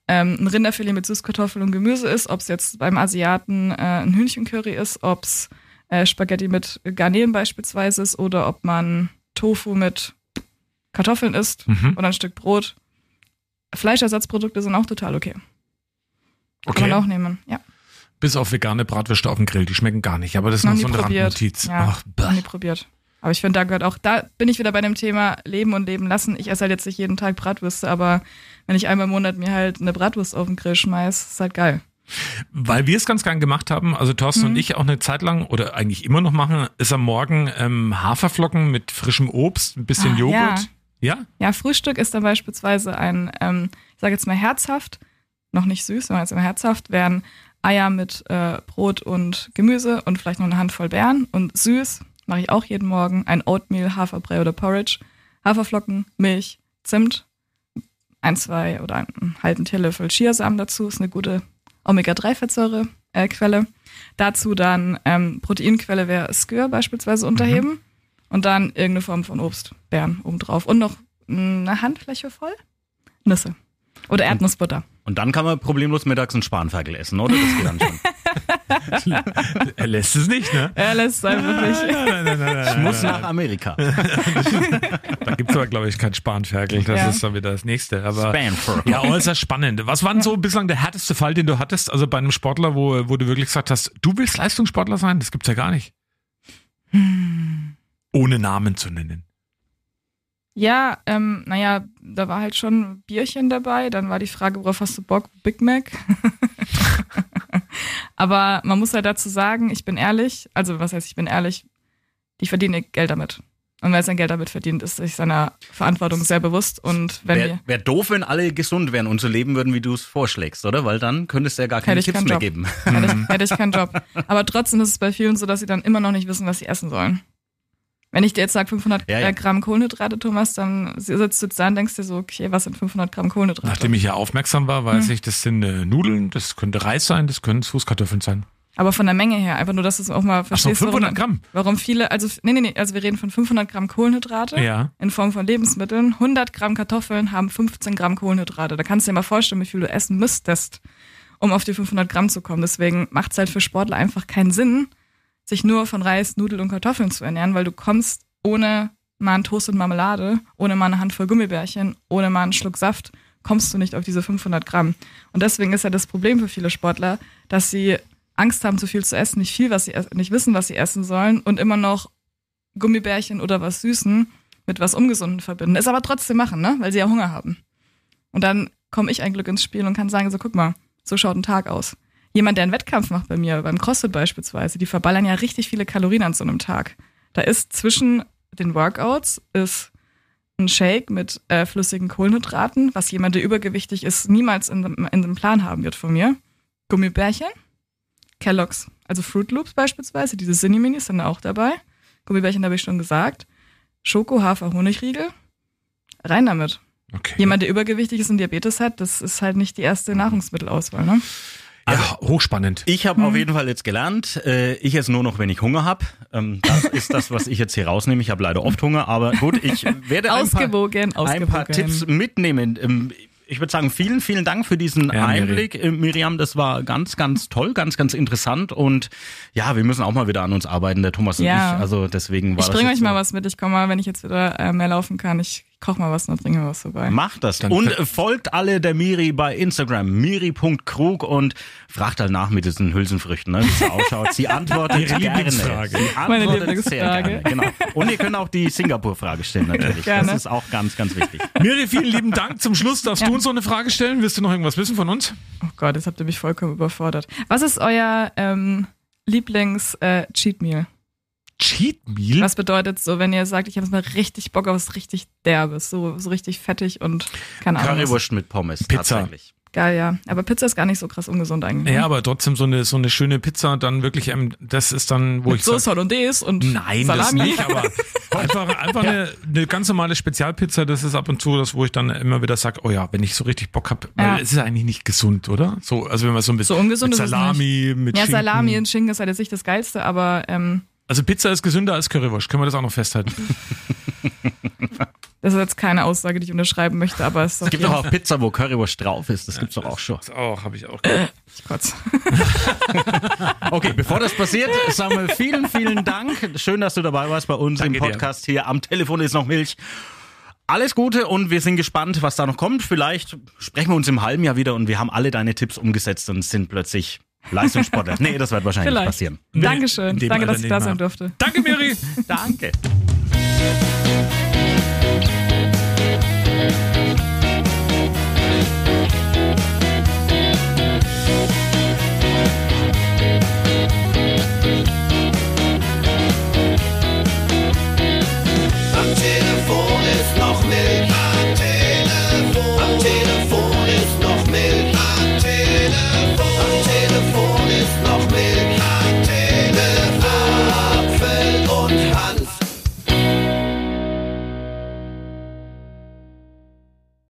ähm, ein Rinderfilet mit Süßkartoffeln und Gemüse ist, ob es jetzt beim Asiaten äh, ein Hühnchencurry ist, ob es äh, Spaghetti mit Garnelen beispielsweise ist oder ob man Tofu mit Kartoffeln isst Mhm. oder ein Stück Brot. Fleischersatzprodukte sind auch total okay. Kann Okay. man auch nehmen, ja. Bis auf vegane Bratwürste auf dem Grill, die schmecken gar nicht, aber das ist Noch so eine probiert. Randnotiz. Ja, Ach, nie probiert. Aber ich finde, da gehört auch, da bin ich wieder bei dem Thema Leben und Leben lassen. Ich esse halt jetzt nicht jeden Tag Bratwürste, aber wenn ich einmal im Monat mir halt eine Bratwurst auf den Grill schmeiß, ist halt geil. Weil wir es ganz gern gemacht haben, also Thorsten Mhm. und ich auch eine Zeit lang oder eigentlich immer noch machen, ist am Morgen ähm, Haferflocken mit frischem Obst, ein bisschen Ah, Joghurt. Ja. Ja, Frühstück ist dann beispielsweise ein, ähm, ich sage jetzt mal herzhaft, noch nicht süß, sondern jetzt immer herzhaft, wären Eier mit äh, Brot und Gemüse und vielleicht noch eine Handvoll Beeren. Und süß mache ich auch jeden Morgen. Ein Oatmeal, Haferbrei oder Porridge, Haferflocken, Milch, Zimt, ein, zwei oder einen halben Teelöffel Chiasamen dazu, ist eine gute Omega-3-Fettsäure äh, Quelle. Dazu dann ähm, Proteinquelle wäre Skür beispielsweise unterheben. Und dann irgendeine Form von Obst, Beeren obendrauf. Und noch eine Handfläche voll? Nüsse. Oder Erdnussbutter. Und dann kann man problemlos mittags einen Spanferkel essen, oder? Das geht dann schon. <laughs> Er lässt es nicht, ne? Er lässt es einfach nicht. Nein, nein, nein, Ich muss nach Amerika. <laughs> Da gibt's aber, glaube ich, keinen Spanferkel. Das Ja. ist dann wieder das nächste. Aber Spanferkel. ja, äußerst spannend. Was war denn so bislang der härteste Fall, den du hattest? Also bei einem Sportler, wo, wo du wirklich gesagt hast, du willst Leistungssportler sein? Das gibt's ja gar nicht. Ohne Namen zu nennen. Ja, ähm, naja, da war halt schon Bierchen dabei. Dann war die Frage, worauf hast du Bock? Big Mac. <laughs> Aber man muss halt dazu sagen, ich bin ehrlich, also was heißt, ich bin ehrlich, die verdienen ihr Geld damit. Und wer sein Geld damit verdient, ist sich seiner Verantwortung sehr bewusst. Und wenn Wäre wir wär doof, wenn alle gesund wären und so leben würden, wie du es vorschlägst, oder? Weil dann könntest du ja gar keine ich Tipps mehr Job. geben. hätte ich, hätte ich keinen <laughs> Job. Aber trotzdem ist es bei vielen so, dass sie dann immer noch nicht wissen, was sie essen sollen. Wenn ich dir jetzt sage 500 Ja, ja. Gramm Kohlenhydrate, Thomas, dann sitzt du da und denkst dir so, okay, was sind 500 Gramm Kohlenhydrate? Nachdem ich ja aufmerksam war, weiß Hm. ich, das sind äh, Nudeln, das könnte Reis sein, das können Fußkartoffeln sein. Aber von der Menge her, einfach nur, dass du es auch mal Ach so, verstehst. 500 warum, Gramm. Warum viele, also, nee, nee, nee, also wir reden von 500 Gramm Kohlenhydrate Ja. in Form von Lebensmitteln. 100 Gramm Kartoffeln haben 15 Gramm Kohlenhydrate. Da kannst du dir mal vorstellen, wie viel du essen müsstest, um auf die 500 Gramm zu kommen. Deswegen macht es halt für Sportler einfach keinen Sinn, sich nur von Reis, Nudeln und Kartoffeln zu ernähren, weil du kommst ohne mal einen Toast und Marmelade, ohne mal eine Handvoll Gummibärchen, ohne mal einen Schluck Saft, kommst du nicht auf diese 500 Gramm. Und deswegen ist ja das Problem für viele Sportler, dass sie Angst haben, zu viel zu essen, nicht viel, was sie nicht wissen, was sie essen sollen und immer noch Gummibärchen oder was Süßen mit was Ungesunden verbinden. Es aber trotzdem machen, ne? Weil sie ja Hunger haben. Und dann komme ich ein Glück ins Spiel und kann sagen, so guck mal, so schaut ein Tag aus. Jemand, der einen Wettkampf macht bei mir, beim CrossFit beispielsweise, die verballern ja richtig viele Kalorien an so einem Tag. Da ist zwischen den Workouts ist ein Shake mit äh, flüssigen Kohlenhydraten, was jemand, der übergewichtig ist, niemals in, dem- in dem Plan haben wird von mir. Gummibärchen, Kellogg's, also Fruit Loops beispielsweise, diese Cinni-Minis sind auch dabei. Gummibärchen habe ich schon gesagt. Schoko, Hafer, Honigriegel. Rein damit. Okay. Jemand, der übergewichtig ist und Diabetes hat, das ist halt nicht die erste Nahrungsmittelauswahl, ne? Ja, hochspannend. Ich habe auf jeden Fall jetzt gelernt, äh, ich esse nur noch, wenn ich Hunger habe. Ähm, das <laughs> ist das, was ich jetzt hier rausnehme. Ich habe leider oft Hunger, aber gut, ich werde ein paar, Ausgewogen, ausgewogen. ein paar Tipps mitnehmen. Ähm, ich würde sagen, vielen, vielen Dank für diesen Ja. Einblick, äh, Miriam. Das war ganz, ganz toll, ganz, ganz interessant. Und ja, wir müssen auch mal wieder an uns arbeiten, der Thomas Ja. und ich. Also deswegen war Ich das bringe euch mal so. was mit. Ich komme mal, wenn ich jetzt wieder äh, mehr laufen kann. Ich koche mal was und bringe was vorbei. Macht das. Dann und äh, folgt alle der Miri bei Instagram, miri.krug und fragt halt nach mit diesen Hülsenfrüchten, ne, wie es ausschaut. Sie antwortet Ihre gerne. Lieblingsfrage. Sie Meine antwortet sehr Lieblingsfrage. gerne. Genau. Und ihr könnt auch die Singapur-Frage stellen natürlich. Gerne. Das ist auch ganz, ganz wichtig. Miri, vielen lieben Dank. Zum Schluss darfst Ja. du uns noch eine Frage stellen. Willst du noch irgendwas wissen von uns? Oh Gott, jetzt habt ihr mich vollkommen überfordert. Was ist euer ähm, Lieblings-Cheat Meal? Cheat Meal? Was bedeutet so, wenn ihr sagt, ich habe mal richtig Bock auf was richtig Derbes, so, so richtig fettig und keine Ahnung. Currywurst mit Pommes. Pizza. Tatsächlich. Geil, ja. Aber Pizza ist gar nicht so krass ungesund eigentlich. Ja, ne? aber trotzdem so eine, so eine schöne Pizza, dann wirklich, ähm, das ist dann, wo Mit ich Soße sag, Hollandaise und Nein, Salami. das nicht, aber <laughs> einfach, einfach eine, eine ganz normale Spezialpizza, das ist ab und zu das, wo ich dann immer wieder sage, oh ja, wenn ich so richtig Bock habe, weil Ja. es ist eigentlich nicht gesund, oder? So, also wenn man so ein bisschen So ungesund mit ist es Salami, mit Ja, Schinken. Salami und Schinken ist halt jetzt nicht das Geilste, aber ähm, Also Pizza ist gesünder als Currywurst, können wir das auch noch festhalten? das ist jetzt keine Aussage, die ich unterschreiben möchte, aber es ist Es gibt doch auch Pizza, wo Currywurst drauf ist. Das gibt's doch auch schon. Das auch, habe ich auch. Kurz. <laughs> Okay, bevor das passiert, Samuel, vielen, vielen Dank. Schön, dass du dabei warst bei uns Danke im dir. Podcast hier. Am Telefon ist noch Milch. Alles Gute und wir sind gespannt, was da noch kommt. Vielleicht sprechen wir uns im halben Jahr wieder und wir haben alle deine Tipps umgesetzt und sind plötzlich Leistungssportler. nee, das wird wahrscheinlich nicht passieren. Dankeschön. Danke, Alter dass ich da sein durfte. Danke, Miri. <laughs> Danke. Am Telefon ist noch Milch.